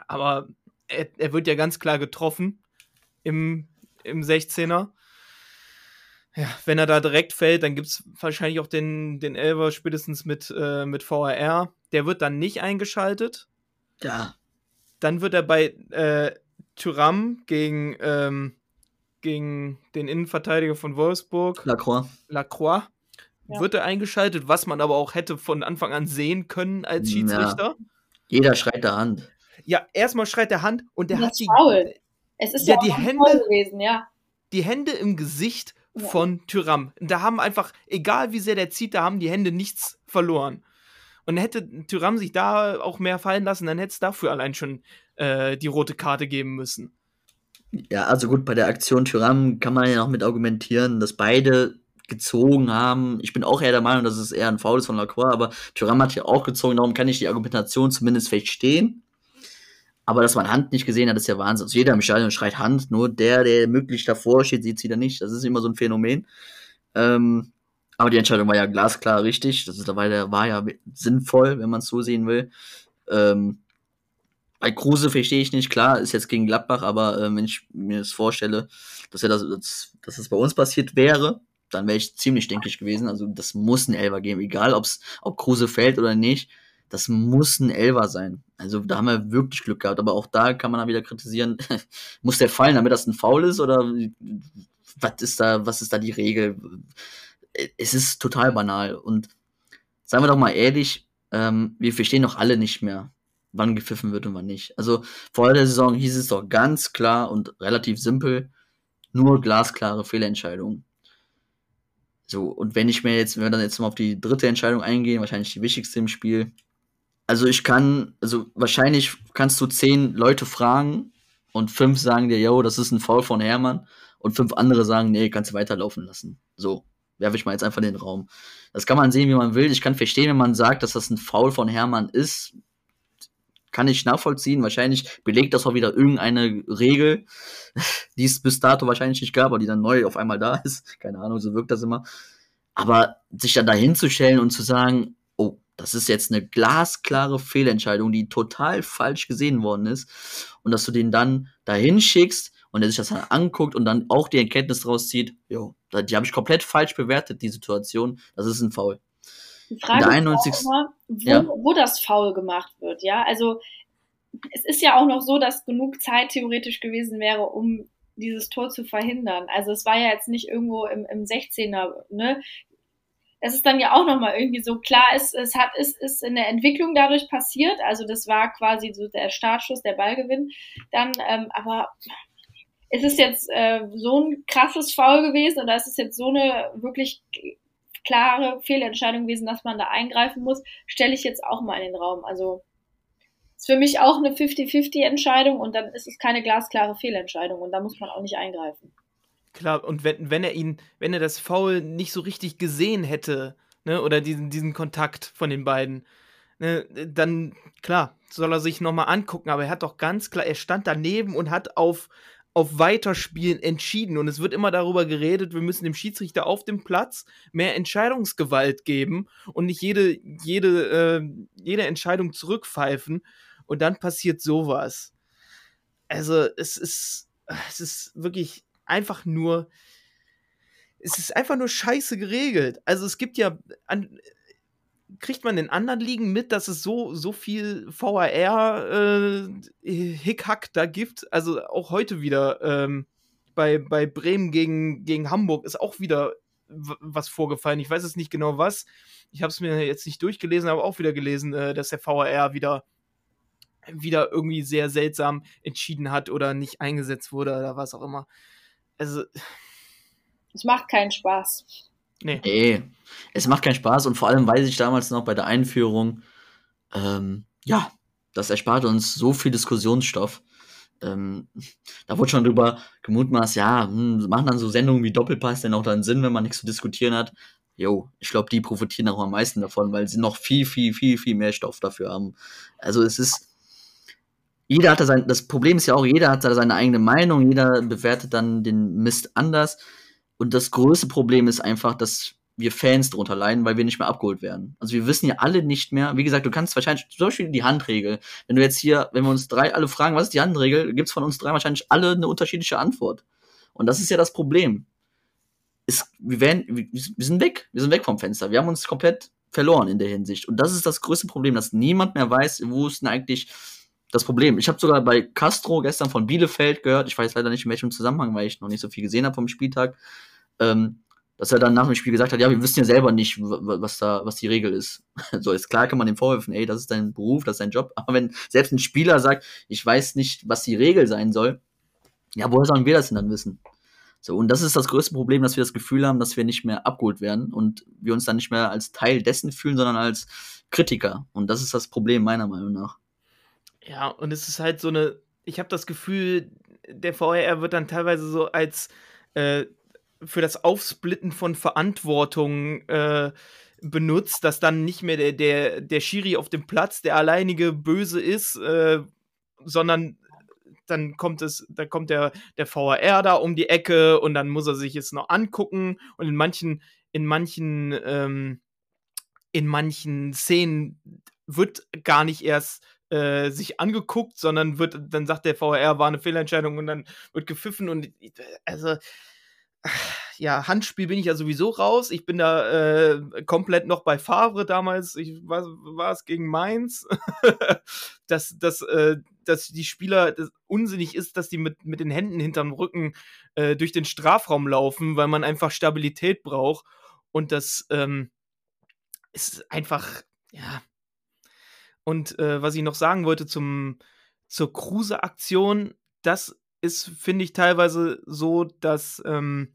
Aber er, er wird ja ganz klar getroffen im im 16er. Ja, wenn er da direkt fällt, dann gibt es wahrscheinlich auch den, den Elver spätestens mit, äh, mit VRR. Der wird dann nicht eingeschaltet. Ja. Dann wird er bei äh, Thuram gegen, ähm, gegen den Innenverteidiger von Wolfsburg. Lacroix. Lacroix. Ja. Wird er eingeschaltet, was man aber auch hätte von Anfang an sehen können als Schiedsrichter. Ja. Jeder schreit der Hand. Ja, erstmal schreit der Hand und der das hat die. Faul. Es ist ja, ja die Hände gewesen, ja. Die Hände im Gesicht ja. von Tyram. Da haben einfach, egal wie sehr der zieht, da haben die Hände nichts verloren. Und hätte Tyram sich da auch mehr fallen lassen, dann hätte es dafür allein schon äh, die rote Karte geben müssen. Ja, also gut, bei der Aktion Tyram kann man ja noch mit argumentieren, dass beide gezogen haben. Ich bin auch eher der Meinung, dass es eher ein Foul ist von Lacroix, aber Tyram hat ja auch gezogen, darum kann ich die Argumentation zumindest verstehen. Aber dass man Hand nicht gesehen hat, ist ja Wahnsinn. Also jeder im Stadion schreit Hand, nur der, der möglich davor steht, sieht sie dann nicht. Das ist immer so ein Phänomen. Ähm, aber die Entscheidung war ja glasklar richtig. Das ist dabei, war ja sinnvoll, wenn man es so sehen will. Ähm, bei Kruse verstehe ich nicht, klar, ist jetzt gegen Gladbach, aber äh, wenn ich mir das vorstelle, dass er das, dass, dass das bei uns passiert wäre, dann wäre ich ziemlich denklich gewesen. Also das muss ein Elfer geben, egal ob's, ob Kruse fällt oder nicht das muss ein Elver sein. Also da haben wir wirklich Glück gehabt. Aber auch da kann man dann wieder kritisieren, muss der fallen, damit das ein Foul ist? Oder was ist da, was ist da die Regel? Es ist total banal. Und seien wir doch mal ehrlich, ähm, wir verstehen doch alle nicht mehr, wann gepfiffen wird und wann nicht. Also vor der Saison hieß es doch ganz klar und relativ simpel, nur glasklare Fehlentscheidungen. So, und wenn ich mir jetzt, wenn wir dann jetzt mal auf die dritte Entscheidung eingehen, wahrscheinlich die wichtigste im Spiel, also ich kann, also wahrscheinlich kannst du zehn Leute fragen und fünf sagen dir, yo, das ist ein Foul von Hermann und fünf andere sagen, nee, kannst du weiterlaufen lassen. So, werfe ich mal jetzt einfach in den Raum. Das kann man sehen, wie man will. Ich kann verstehen, wenn man sagt, dass das ein Foul von Hermann ist. Kann ich nachvollziehen. Wahrscheinlich belegt das auch wieder irgendeine Regel, die es bis dato wahrscheinlich nicht gab, aber die dann neu auf einmal da ist. Keine Ahnung, so wirkt das immer. Aber sich dann da hinzustellen und zu sagen, oh, das ist jetzt eine glasklare Fehlentscheidung, die total falsch gesehen worden ist. Und dass du den dann dahin schickst und er sich das dann anguckt und dann auch die Erkenntnis daraus zieht, jo, die habe ich komplett falsch bewertet, die Situation. Das ist ein Foul. Die Frage 91. ist immer, wo, ja. wo das Foul gemacht wird, ja. Also es ist ja auch noch so, dass genug Zeit theoretisch gewesen wäre, um dieses Tor zu verhindern. Also es war ja jetzt nicht irgendwo im, im 16er, ne? das ist dann ja auch nochmal irgendwie so klar, es, es hat, es ist in der Entwicklung dadurch passiert, also das war quasi so der Startschuss, der Ballgewinn, dann, ähm, aber ist es jetzt äh, so ein krasses Foul gewesen oder ist es jetzt so eine wirklich klare Fehlentscheidung gewesen, dass man da eingreifen muss, stelle ich jetzt auch mal in den Raum. Also ist für mich auch eine 50-50-Entscheidung und dann ist es keine glasklare Fehlentscheidung und da muss man auch nicht eingreifen. Klar, und wenn, wenn er ihn, wenn er das Foul nicht so richtig gesehen hätte, ne, oder diesen, diesen Kontakt von den beiden, ne, dann klar, soll er sich nochmal angucken, aber er hat doch ganz klar, er stand daneben und hat auf, auf Weiterspielen entschieden. Und es wird immer darüber geredet, wir müssen dem Schiedsrichter auf dem Platz mehr Entscheidungsgewalt geben und nicht jede, jede, äh, jede Entscheidung zurückpfeifen. Und dann passiert sowas. Also, es ist, es ist wirklich einfach nur, es ist einfach nur scheiße geregelt. Also, es gibt ja, an, kriegt man in anderen Ligen mit, dass es so, so viel VAR-Hickhack äh, da gibt? Also auch heute wieder ähm, bei, bei Bremen gegen, gegen Hamburg ist auch wieder was vorgefallen. Ich weiß es nicht genau was. Ich habe es mir jetzt nicht durchgelesen, aber auch wieder gelesen, äh, dass der VAR wieder wieder irgendwie sehr seltsam entschieden hat oder nicht eingesetzt wurde oder was auch immer. Also. Es macht keinen Spaß. Nee. nee. Es macht keinen Spaß und vor allem weiß ich damals noch bei der Einführung, ähm, ja, das erspart uns so viel Diskussionsstoff. Ähm, da wurde schon drüber gemutmaßt, ja, hm, machen dann so Sendungen wie Doppelpass denn auch dann Sinn, wenn man nichts zu diskutieren hat. Jo, ich glaube, die profitieren auch am meisten davon, weil sie noch viel, viel, viel, viel mehr Stoff dafür haben. Also es ist, jeder hat da sein, das Problem ist ja auch, jeder hat da seine eigene Meinung, jeder bewertet dann den Mist anders. Und das größte Problem ist einfach, dass wir Fans drunter leiden, weil wir nicht mehr abgeholt werden. Also wir wissen ja alle nicht mehr, wie gesagt, du kannst wahrscheinlich zum Beispiel die Handregel, wenn du jetzt hier, wenn wir uns drei alle fragen, was ist die Handregel, gibt es von uns drei wahrscheinlich alle eine unterschiedliche Antwort. Und das ist ja das Problem. Ist, wir, werden, wir sind weg, wir sind weg vom Fenster, wir haben uns komplett verloren in der Hinsicht. Und das ist das größte Problem, dass niemand mehr weiß, wo ist denn eigentlich das Problem. Ich habe sogar bei Castro gestern von Bielefeld gehört, ich weiß leider nicht in welchem Zusammenhang, weil ich noch nicht so viel gesehen habe vom Spieltag, ähm, dass er dann nach dem Spiel gesagt hat, ja, wir wissen ja selber nicht, was da, was die Regel ist. so ist klar, kann man dem vorwerfen, ey, das ist dein Beruf, das ist dein Job. Aber wenn selbst ein Spieler sagt, ich weiß nicht, was die Regel sein soll, ja, woher sollen wir das denn dann wissen? So, und das ist das größte Problem, dass wir das Gefühl haben, dass wir nicht mehr abgeholt werden und wir uns dann nicht mehr als Teil dessen fühlen, sondern als Kritiker. Und das ist das Problem meiner Meinung nach. Ja, und es ist halt so eine, ich habe das Gefühl, der VR wird dann teilweise so als äh, für das Aufsplitten von Verantwortung äh, benutzt, dass dann nicht mehr der, der, der Schiri auf dem Platz der alleinige Böse ist, äh, sondern dann kommt es, da kommt der, der VAR da um die Ecke und dann muss er sich es noch angucken. Und in manchen, in manchen, ähm, in manchen Szenen wird gar nicht erst äh, sich angeguckt, sondern wird, dann sagt der VR, war eine Fehlentscheidung und dann wird gepfiffen und also ja, Handspiel bin ich ja sowieso raus. Ich bin da äh, komplett noch bei Favre damals. Ich war, war es gegen Mainz, dass, dass, äh, dass die Spieler das unsinnig ist, dass die mit, mit den Händen hinterm Rücken äh, durch den Strafraum laufen, weil man einfach Stabilität braucht. Und das ähm, ist einfach, ja, und äh, was ich noch sagen wollte zum, zur Kruse-Aktion, das ist, finde ich, teilweise so, dass ähm,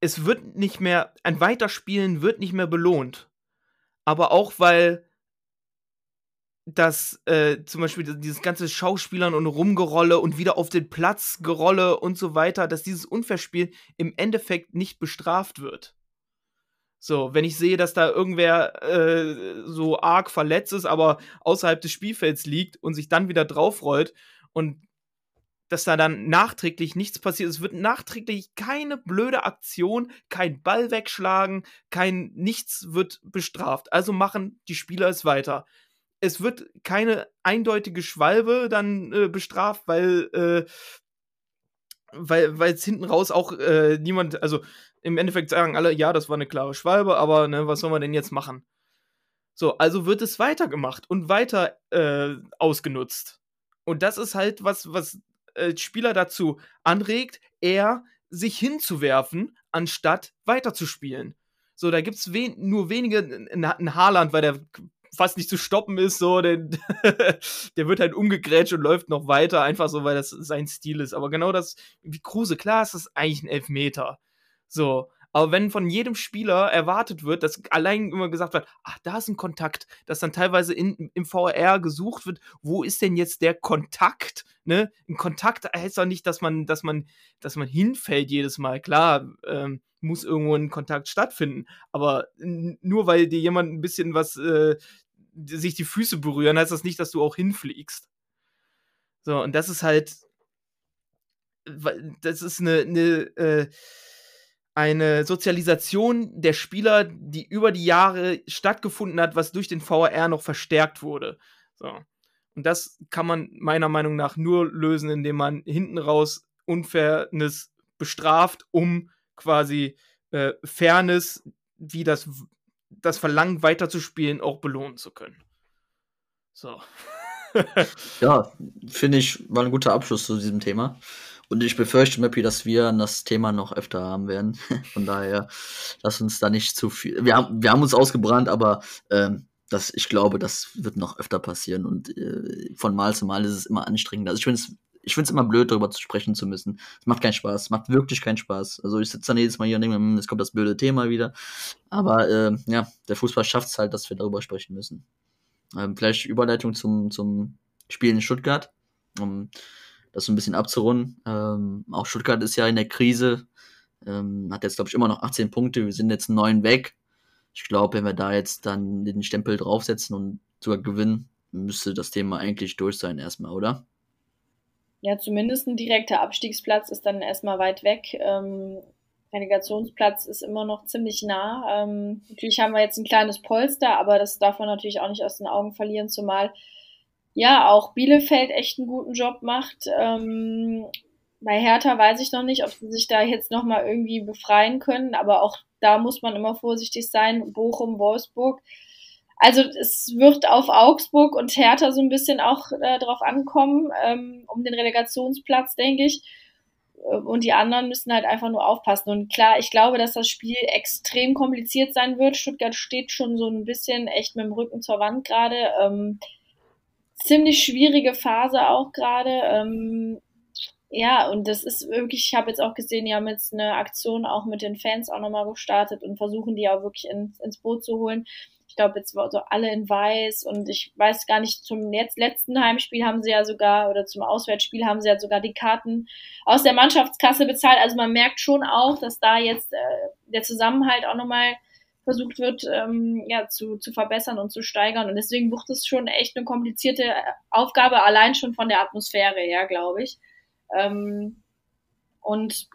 es wird nicht mehr, ein Weiterspielen wird nicht mehr belohnt. Aber auch, weil das äh, zum Beispiel dieses ganze Schauspielern und Rumgerolle und wieder auf den Platz gerolle und so weiter, dass dieses Unverspiel im Endeffekt nicht bestraft wird. So, wenn ich sehe, dass da irgendwer äh, so arg verletzt ist, aber außerhalb des Spielfelds liegt und sich dann wieder draufrollt und dass da dann nachträglich nichts passiert. Es wird nachträglich keine blöde Aktion, kein Ball wegschlagen, kein nichts wird bestraft. Also machen die Spieler es weiter. Es wird keine eindeutige Schwalbe dann äh, bestraft, weil äh, weil weil es hinten raus auch äh, niemand, also im Endeffekt sagen alle, ja, das war eine klare Schwalbe, aber ne, was soll man denn jetzt machen? So, also wird es weitergemacht und weiter äh, ausgenutzt. Und das ist halt was, was äh, Spieler dazu anregt, eher sich hinzuwerfen, anstatt weiterzuspielen. So, da gibt es wen nur wenige, ein Haarland, weil der fast nicht zu stoppen ist, so, der, der wird halt umgegrätscht und läuft noch weiter, einfach so, weil das sein Stil ist. Aber genau das, wie Kruse, klar, ist das eigentlich ein Elfmeter. So. Aber wenn von jedem Spieler erwartet wird, dass allein immer gesagt wird, ach, da ist ein Kontakt, dass dann teilweise in, im VR gesucht wird, wo ist denn jetzt der Kontakt? Ne? Ein Kontakt heißt doch nicht, dass man, dass man, dass man hinfällt jedes Mal. Klar, ähm, muss irgendwo ein Kontakt stattfinden. Aber nur weil dir jemand ein bisschen was, äh, sich die Füße berühren, heißt das nicht, dass du auch hinfliegst. So, und das ist halt, das ist eine, eine, äh, eine Sozialisation der Spieler, die über die Jahre stattgefunden hat, was durch den VAR noch verstärkt wurde. So. Und das kann man meiner Meinung nach nur lösen, indem man hinten raus Unfairness bestraft, um quasi äh, Fairness, wie das, das Verlangen weiterzuspielen, auch belohnen zu können. So. ja, finde ich, war ein guter Abschluss zu diesem Thema. Und ich befürchte, Mappy, dass wir das Thema noch öfter haben werden. Von daher, lass uns da nicht zu viel. Wir haben, wir haben uns ausgebrannt, aber ähm, das, ich glaube, das wird noch öfter passieren. Und äh, von Mal zu Mal ist es immer anstrengend. Also ich finde es ich finde es immer blöd, darüber zu sprechen zu müssen. Es macht keinen Spaß, es macht wirklich keinen Spaß. Also ich sitze dann jedes Mal hier und denke, hm, jetzt kommt das blöde Thema wieder. Aber äh, ja, der Fußball schafft es halt, dass wir darüber sprechen müssen. Ähm, vielleicht Überleitung zum, zum Spiel in Stuttgart, um das so ein bisschen abzurunden. Ähm, auch Stuttgart ist ja in der Krise, ähm, hat jetzt, glaube ich, immer noch 18 Punkte. Wir sind jetzt neun weg. Ich glaube, wenn wir da jetzt dann den Stempel draufsetzen und sogar gewinnen, müsste das Thema eigentlich durch sein erstmal, oder? Ja, zumindest ein direkter Abstiegsplatz ist dann erstmal weit weg. Ähm, Relegationsplatz ist immer noch ziemlich nah. Ähm, natürlich haben wir jetzt ein kleines Polster, aber das darf man natürlich auch nicht aus den Augen verlieren, zumal ja auch Bielefeld echt einen guten Job macht. Ähm, bei Hertha weiß ich noch nicht, ob sie sich da jetzt nochmal irgendwie befreien können, aber auch da muss man immer vorsichtig sein. Bochum, Wolfsburg. Also es wird auf Augsburg und Hertha so ein bisschen auch äh, drauf ankommen, ähm, um den Relegationsplatz, denke ich. Äh, und die anderen müssen halt einfach nur aufpassen. Und klar, ich glaube, dass das Spiel extrem kompliziert sein wird. Stuttgart steht schon so ein bisschen echt mit dem Rücken zur Wand gerade. Ähm, ziemlich schwierige Phase auch gerade. Ähm, ja, und das ist wirklich, ich habe jetzt auch gesehen, die haben jetzt eine Aktion auch mit den Fans auch nochmal gestartet und versuchen die auch wirklich in, ins Boot zu holen. Ich glaube, jetzt war so alle in weiß und ich weiß gar nicht, zum letzten Heimspiel haben sie ja sogar, oder zum Auswärtsspiel haben sie ja sogar die Karten aus der Mannschaftskasse bezahlt. Also man merkt schon auch, dass da jetzt äh, der Zusammenhalt auch nochmal versucht wird, ähm, ja, zu, zu verbessern und zu steigern. Und deswegen wird es schon echt eine komplizierte Aufgabe, allein schon von der Atmosphäre her, glaube ich. Ähm, und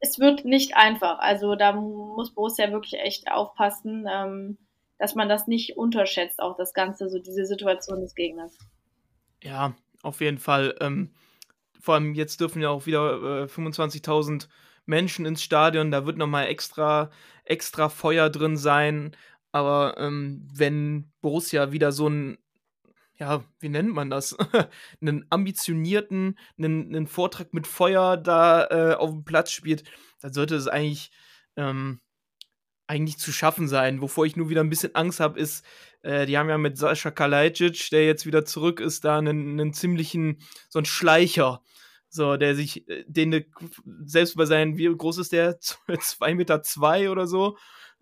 es wird nicht einfach. Also da muss Borussia wirklich echt aufpassen, ähm, dass man das nicht unterschätzt, auch das Ganze, so diese Situation des Gegners. Ja, auf jeden Fall. Ähm, vor allem jetzt dürfen ja auch wieder äh, 25.000 Menschen ins Stadion. Da wird nochmal extra, extra Feuer drin sein. Aber ähm, wenn Borussia wieder so ein ja, wie nennt man das? einen ambitionierten, einen, einen Vortrag mit Feuer da äh, auf dem Platz spielt, dann sollte es eigentlich, ähm, eigentlich zu schaffen sein. Wovor ich nur wieder ein bisschen Angst habe, ist, äh, die haben ja mit Sascha Kalajdzic, der jetzt wieder zurück ist, da einen, einen ziemlichen, so einen Schleicher. So, der sich, äh, den selbst bei seinen, wie groß ist der? zwei Meter zwei oder so.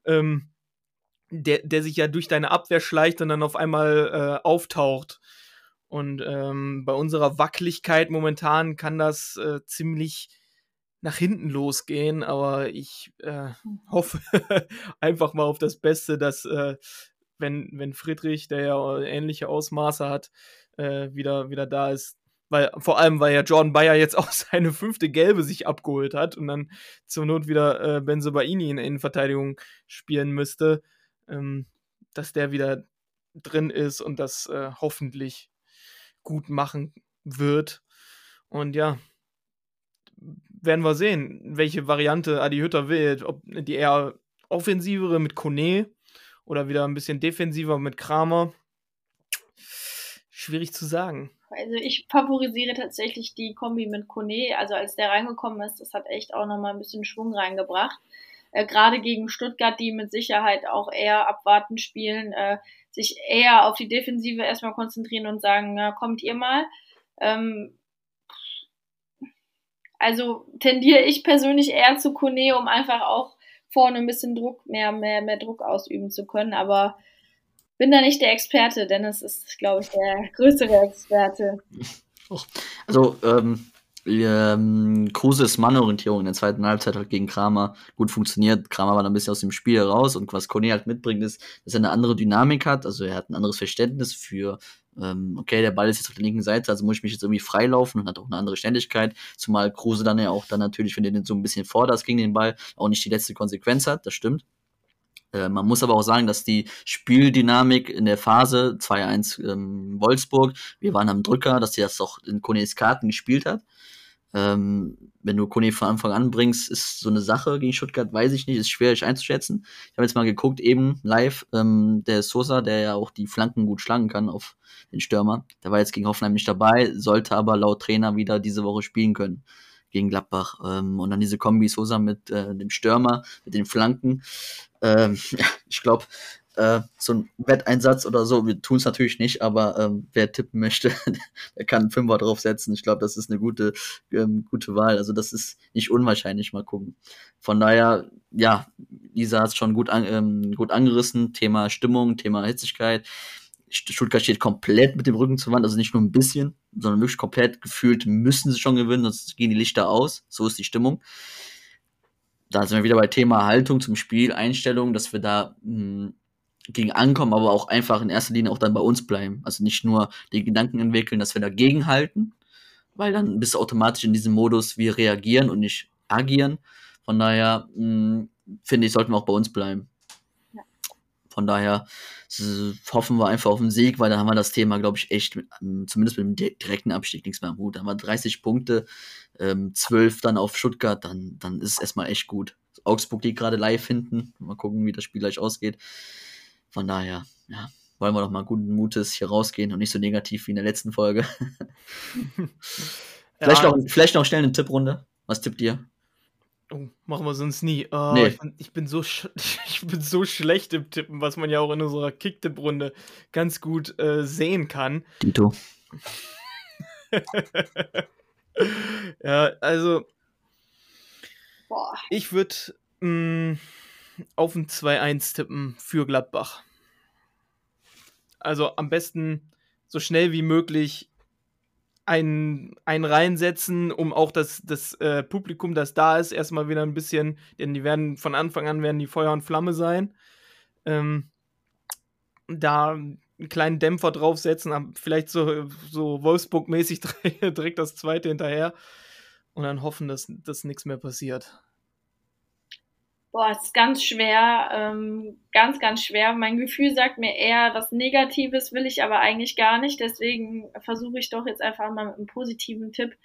Ähm, der, der sich ja durch deine Abwehr schleicht und dann auf einmal äh, auftaucht. Und ähm, bei unserer Wackeligkeit momentan kann das äh, ziemlich nach hinten losgehen, aber ich äh, mhm. hoffe einfach mal auf das Beste, dass äh, wenn, wenn Friedrich, der ja ähnliche Ausmaße hat, äh, wieder, wieder da ist, weil vor allem, weil ja Jordan Bayer jetzt auch seine fünfte Gelbe sich abgeholt hat und dann zur Not wieder äh, Benzobaini in der Innenverteidigung spielen müsste, ähm, dass der wieder drin ist und das äh, hoffentlich gut machen wird. Und ja, werden wir sehen, welche Variante Adi Hütter wählt. Ob die eher offensivere mit Kone oder wieder ein bisschen defensiver mit Kramer. Schwierig zu sagen. Also ich favorisiere tatsächlich die Kombi mit Kone. Also als der reingekommen ist, das hat echt auch nochmal ein bisschen Schwung reingebracht äh, gerade gegen Stuttgart, die mit Sicherheit auch eher abwarten spielen, äh, sich eher auf die Defensive erstmal konzentrieren und sagen, na, kommt ihr mal. Ähm, also tendiere ich persönlich eher zu Kone, um einfach auch vorne ein bisschen Druck, mehr, mehr, mehr Druck ausüben zu können, aber bin da nicht der Experte, Dennis ist, glaube ich, der größere Experte. Also, ähm, ähm, Kruses Mannorientierung in der zweiten Halbzeit hat gegen Kramer gut funktioniert. Kramer war dann ein bisschen aus dem Spiel raus und was Kone halt mitbringt, ist, dass er eine andere Dynamik hat. Also er hat ein anderes Verständnis für, ähm, okay, der Ball ist jetzt auf der linken Seite, also muss ich mich jetzt irgendwie freilaufen und hat auch eine andere Ständigkeit. Zumal Kruse dann ja auch dann natürlich, wenn du den so ein bisschen forderst gegen den Ball, auch nicht die letzte Konsequenz hat, das stimmt. Äh, man muss aber auch sagen, dass die Spieldynamik in der Phase 2-1 ähm, Wolfsburg, wir waren am Drücker, dass sie das auch in Kones Karten gespielt hat. Ähm, wenn du Kone von Anfang an bringst, ist so eine Sache gegen Stuttgart, weiß ich nicht, ist schwierig einzuschätzen. Ich habe jetzt mal geguckt, eben live, ähm, der Sosa, der ja auch die Flanken gut schlagen kann auf den Stürmer, der war jetzt gegen Hoffenheim nicht dabei, sollte aber laut Trainer wieder diese Woche spielen können gegen Gladbach. Ähm, und dann diese Kombi Sosa mit äh, dem Stürmer, mit den Flanken. Ähm, ja, ich glaube, äh, so ein Wetteinsatz oder so, wir tun es natürlich nicht, aber ähm, wer tippen möchte, der kann einen Fünfer draufsetzen. Ich glaube, das ist eine gute, ähm, gute Wahl. Also das ist nicht unwahrscheinlich, mal gucken. Von daher, ja, Lisa hat es schon gut, an, ähm, gut angerissen. Thema Stimmung, Thema Hitzigkeit. Stuttgart steht komplett mit dem Rücken zur Wand, also nicht nur ein bisschen, sondern wirklich komplett gefühlt müssen sie schon gewinnen, sonst gehen die Lichter aus. So ist die Stimmung da sind wir wieder bei Thema Haltung zum Spiel, Einstellung, dass wir da mh, hm, gegen ankommen, aber auch einfach in erster Linie auch dann bei uns bleiben. Also nicht nur die Gedanken entwickeln, dass wir dagegen halten, weil dann bist du automatisch in diesem Modus, wir reagieren und nicht agieren. Von daher mh, hm, finde ich, sollten wir auch bei uns bleiben. Von daher hoffen wir einfach auf einen Sieg, weil dann haben wir das Thema, glaube ich, echt, hm, zumindest mit dem direkten Abstieg nichts mehr am Hut. Da haben wir 30 Punkte, ähm, 12 dann auf Stuttgart, dann, dann ist es erstmal echt gut. Augsburg liegt gerade live hinten. Mal gucken, wie das Spiel gleich ausgeht. Von daher, ja, wollen wir doch mal guten Mutes hier rausgehen und nicht so negativ wie in der letzten Folge. vielleicht, ja. noch, vielleicht noch schnell eine Tipprunde. Was tippt ihr? Oh, machen wir sonst nie. Oh, nee. ich, ich, bin so ich bin so schlecht im Tippen, was man ja auch in unserer Kick-Tipp-Runde ganz gut äh, sehen kann. Dito. ja, also Boah. ich würde mm, auf ein 2-1 tippen für Gladbach. Also am besten so schnell wie möglich einen, einen reinsetzen, um auch das, das äh, Publikum, das da ist, erstmal wieder ein bisschen, denn die werden von Anfang an werden die Feuer und Flamme sein. Ähm, da einen kleinen Dämpfer draufsetzen, vielleicht so, so Wolfsburg-mäßig direkt das zweite hinterher und dann hoffen, dass, dass nichts mehr passiert. Boah, es ist ganz schwer, ähm, ganz, ganz schwer. Mein Gefühl sagt mir eher, was Negatives will ich aber eigentlich gar nicht. Deswegen versuche ich doch jetzt einfach mal mit einem positiven Tipp.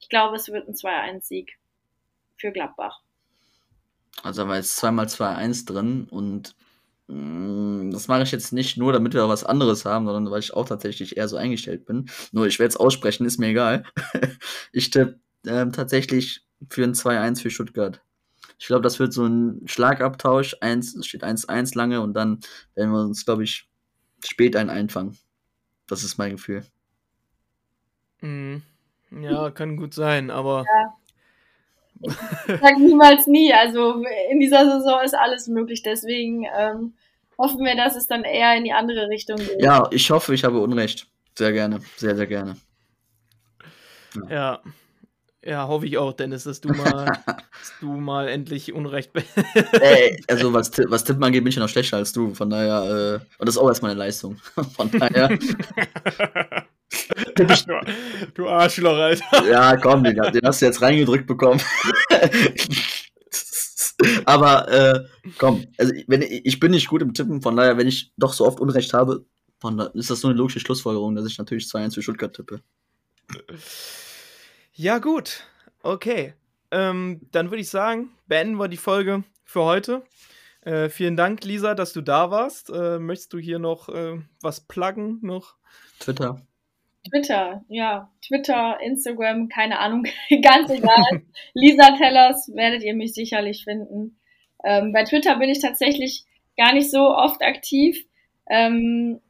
Ich glaube, es wird ein 2-1-Sieg für Gladbach. Also da war jetzt zweimal 2-1 drin und mh, mm, das mache ich jetzt nicht nur, damit wir was anderes haben, sondern weil ich auch tatsächlich eher so eingestellt bin. Nur ich werde es aussprechen, ist mir egal. ich tippe ähm, tatsächlich für ein 2-1 für Stuttgart. Ich glaube, das wird so ein Schlagabtausch. Eins, es steht 1-1 lange und dann werden wir uns, glaube ich, spät ein einfangen. Das ist mein Gefühl. Mhm. Ja, kann gut sein, aber. Ja. Ich sag niemals nie. Also in dieser Saison ist alles möglich. Deswegen ähm, hoffen wir, dass es dann eher in die andere Richtung geht. Ja, ich hoffe, ich habe Unrecht. Sehr gerne. Sehr, sehr gerne. Ja. ja. Ja, hoffe ich auch, Dennis, dass du mal, dass du mal endlich Unrecht bist. Ey, also was, was Tippen angeht, bin ich ja noch schlechter als du. Von daher, äh, und das ist auch erstmal eine Leistung. Von daher. du, du Arschloch, Alter. Ja, komm, den, den hast du jetzt reingedrückt bekommen. Aber äh, komm, also wenn ich, bin nicht gut im Tippen, von daher, wenn ich doch so oft Unrecht habe, von ist das so eine logische Schlussfolgerung, dass ich natürlich 2-1 für Stuttgart tippe. Ja, gut. Okay. Ähm, dann würde ich sagen, beenden wir die Folge für heute. Äh, vielen Dank, Lisa, dass du da warst. Äh, möchtest du hier noch äh, was pluggen? Noch? Twitter. Twitter, ja. Twitter, Instagram, keine Ahnung, ganz egal. Lisa Tellers werdet ihr mich sicherlich finden. Ähm, bei Twitter bin ich tatsächlich gar nicht so oft aktiv. Ähm,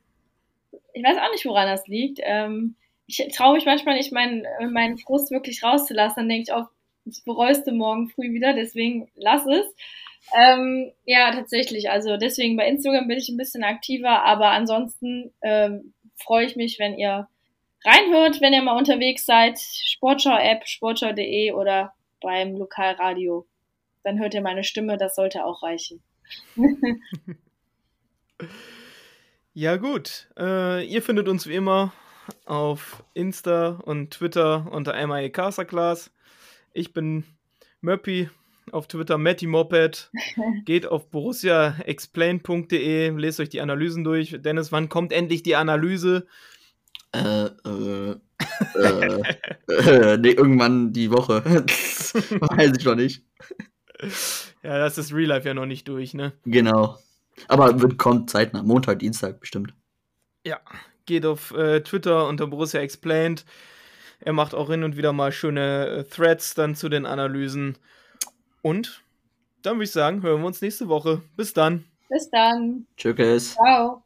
ich weiß auch nicht, woran das liegt. Ähm, ich traue mich manchmal nicht, meinen, meinen Frust wirklich rauszulassen. Dann denke ich auch, das bereust du morgen früh wieder, deswegen lass es. Ähm, ja, tatsächlich. Also deswegen bei Instagram bin ich ein bisschen aktiver, aber ansonsten ähm, freue ich mich, wenn ihr reinhört, wenn ihr mal unterwegs seid. Sportschau-App, sportschau.de oder beim Lokalradio. Dann hört ihr meine Stimme, das sollte auch reichen. ja, gut. Äh, ihr findet uns wie immer auf Insta und Twitter unter MIA Casterclass. Ich bin Möppi auf Twitter Matty Moped. Geht auf borussiaexplain.de, lest euch die Analysen durch. Dennis, wann kommt endlich die Analyse? Äh, äh, äh, äh, nee, irgendwann die Woche. Weiß ich noch nicht. Ja, das ist Real Life ja noch nicht durch, ne? Genau. Aber wird kommt zeitnah, Montag, Dienstag bestimmt. Ja, geht auf äh, Twitter unter Borussia Explained. Er macht auch hin und wieder mal schöne äh, Threads dann zu den Analysen. Und dann würde ich sagen, hören wir uns nächste Woche. Bis dann. Bis dann. Tschüss. Ciao.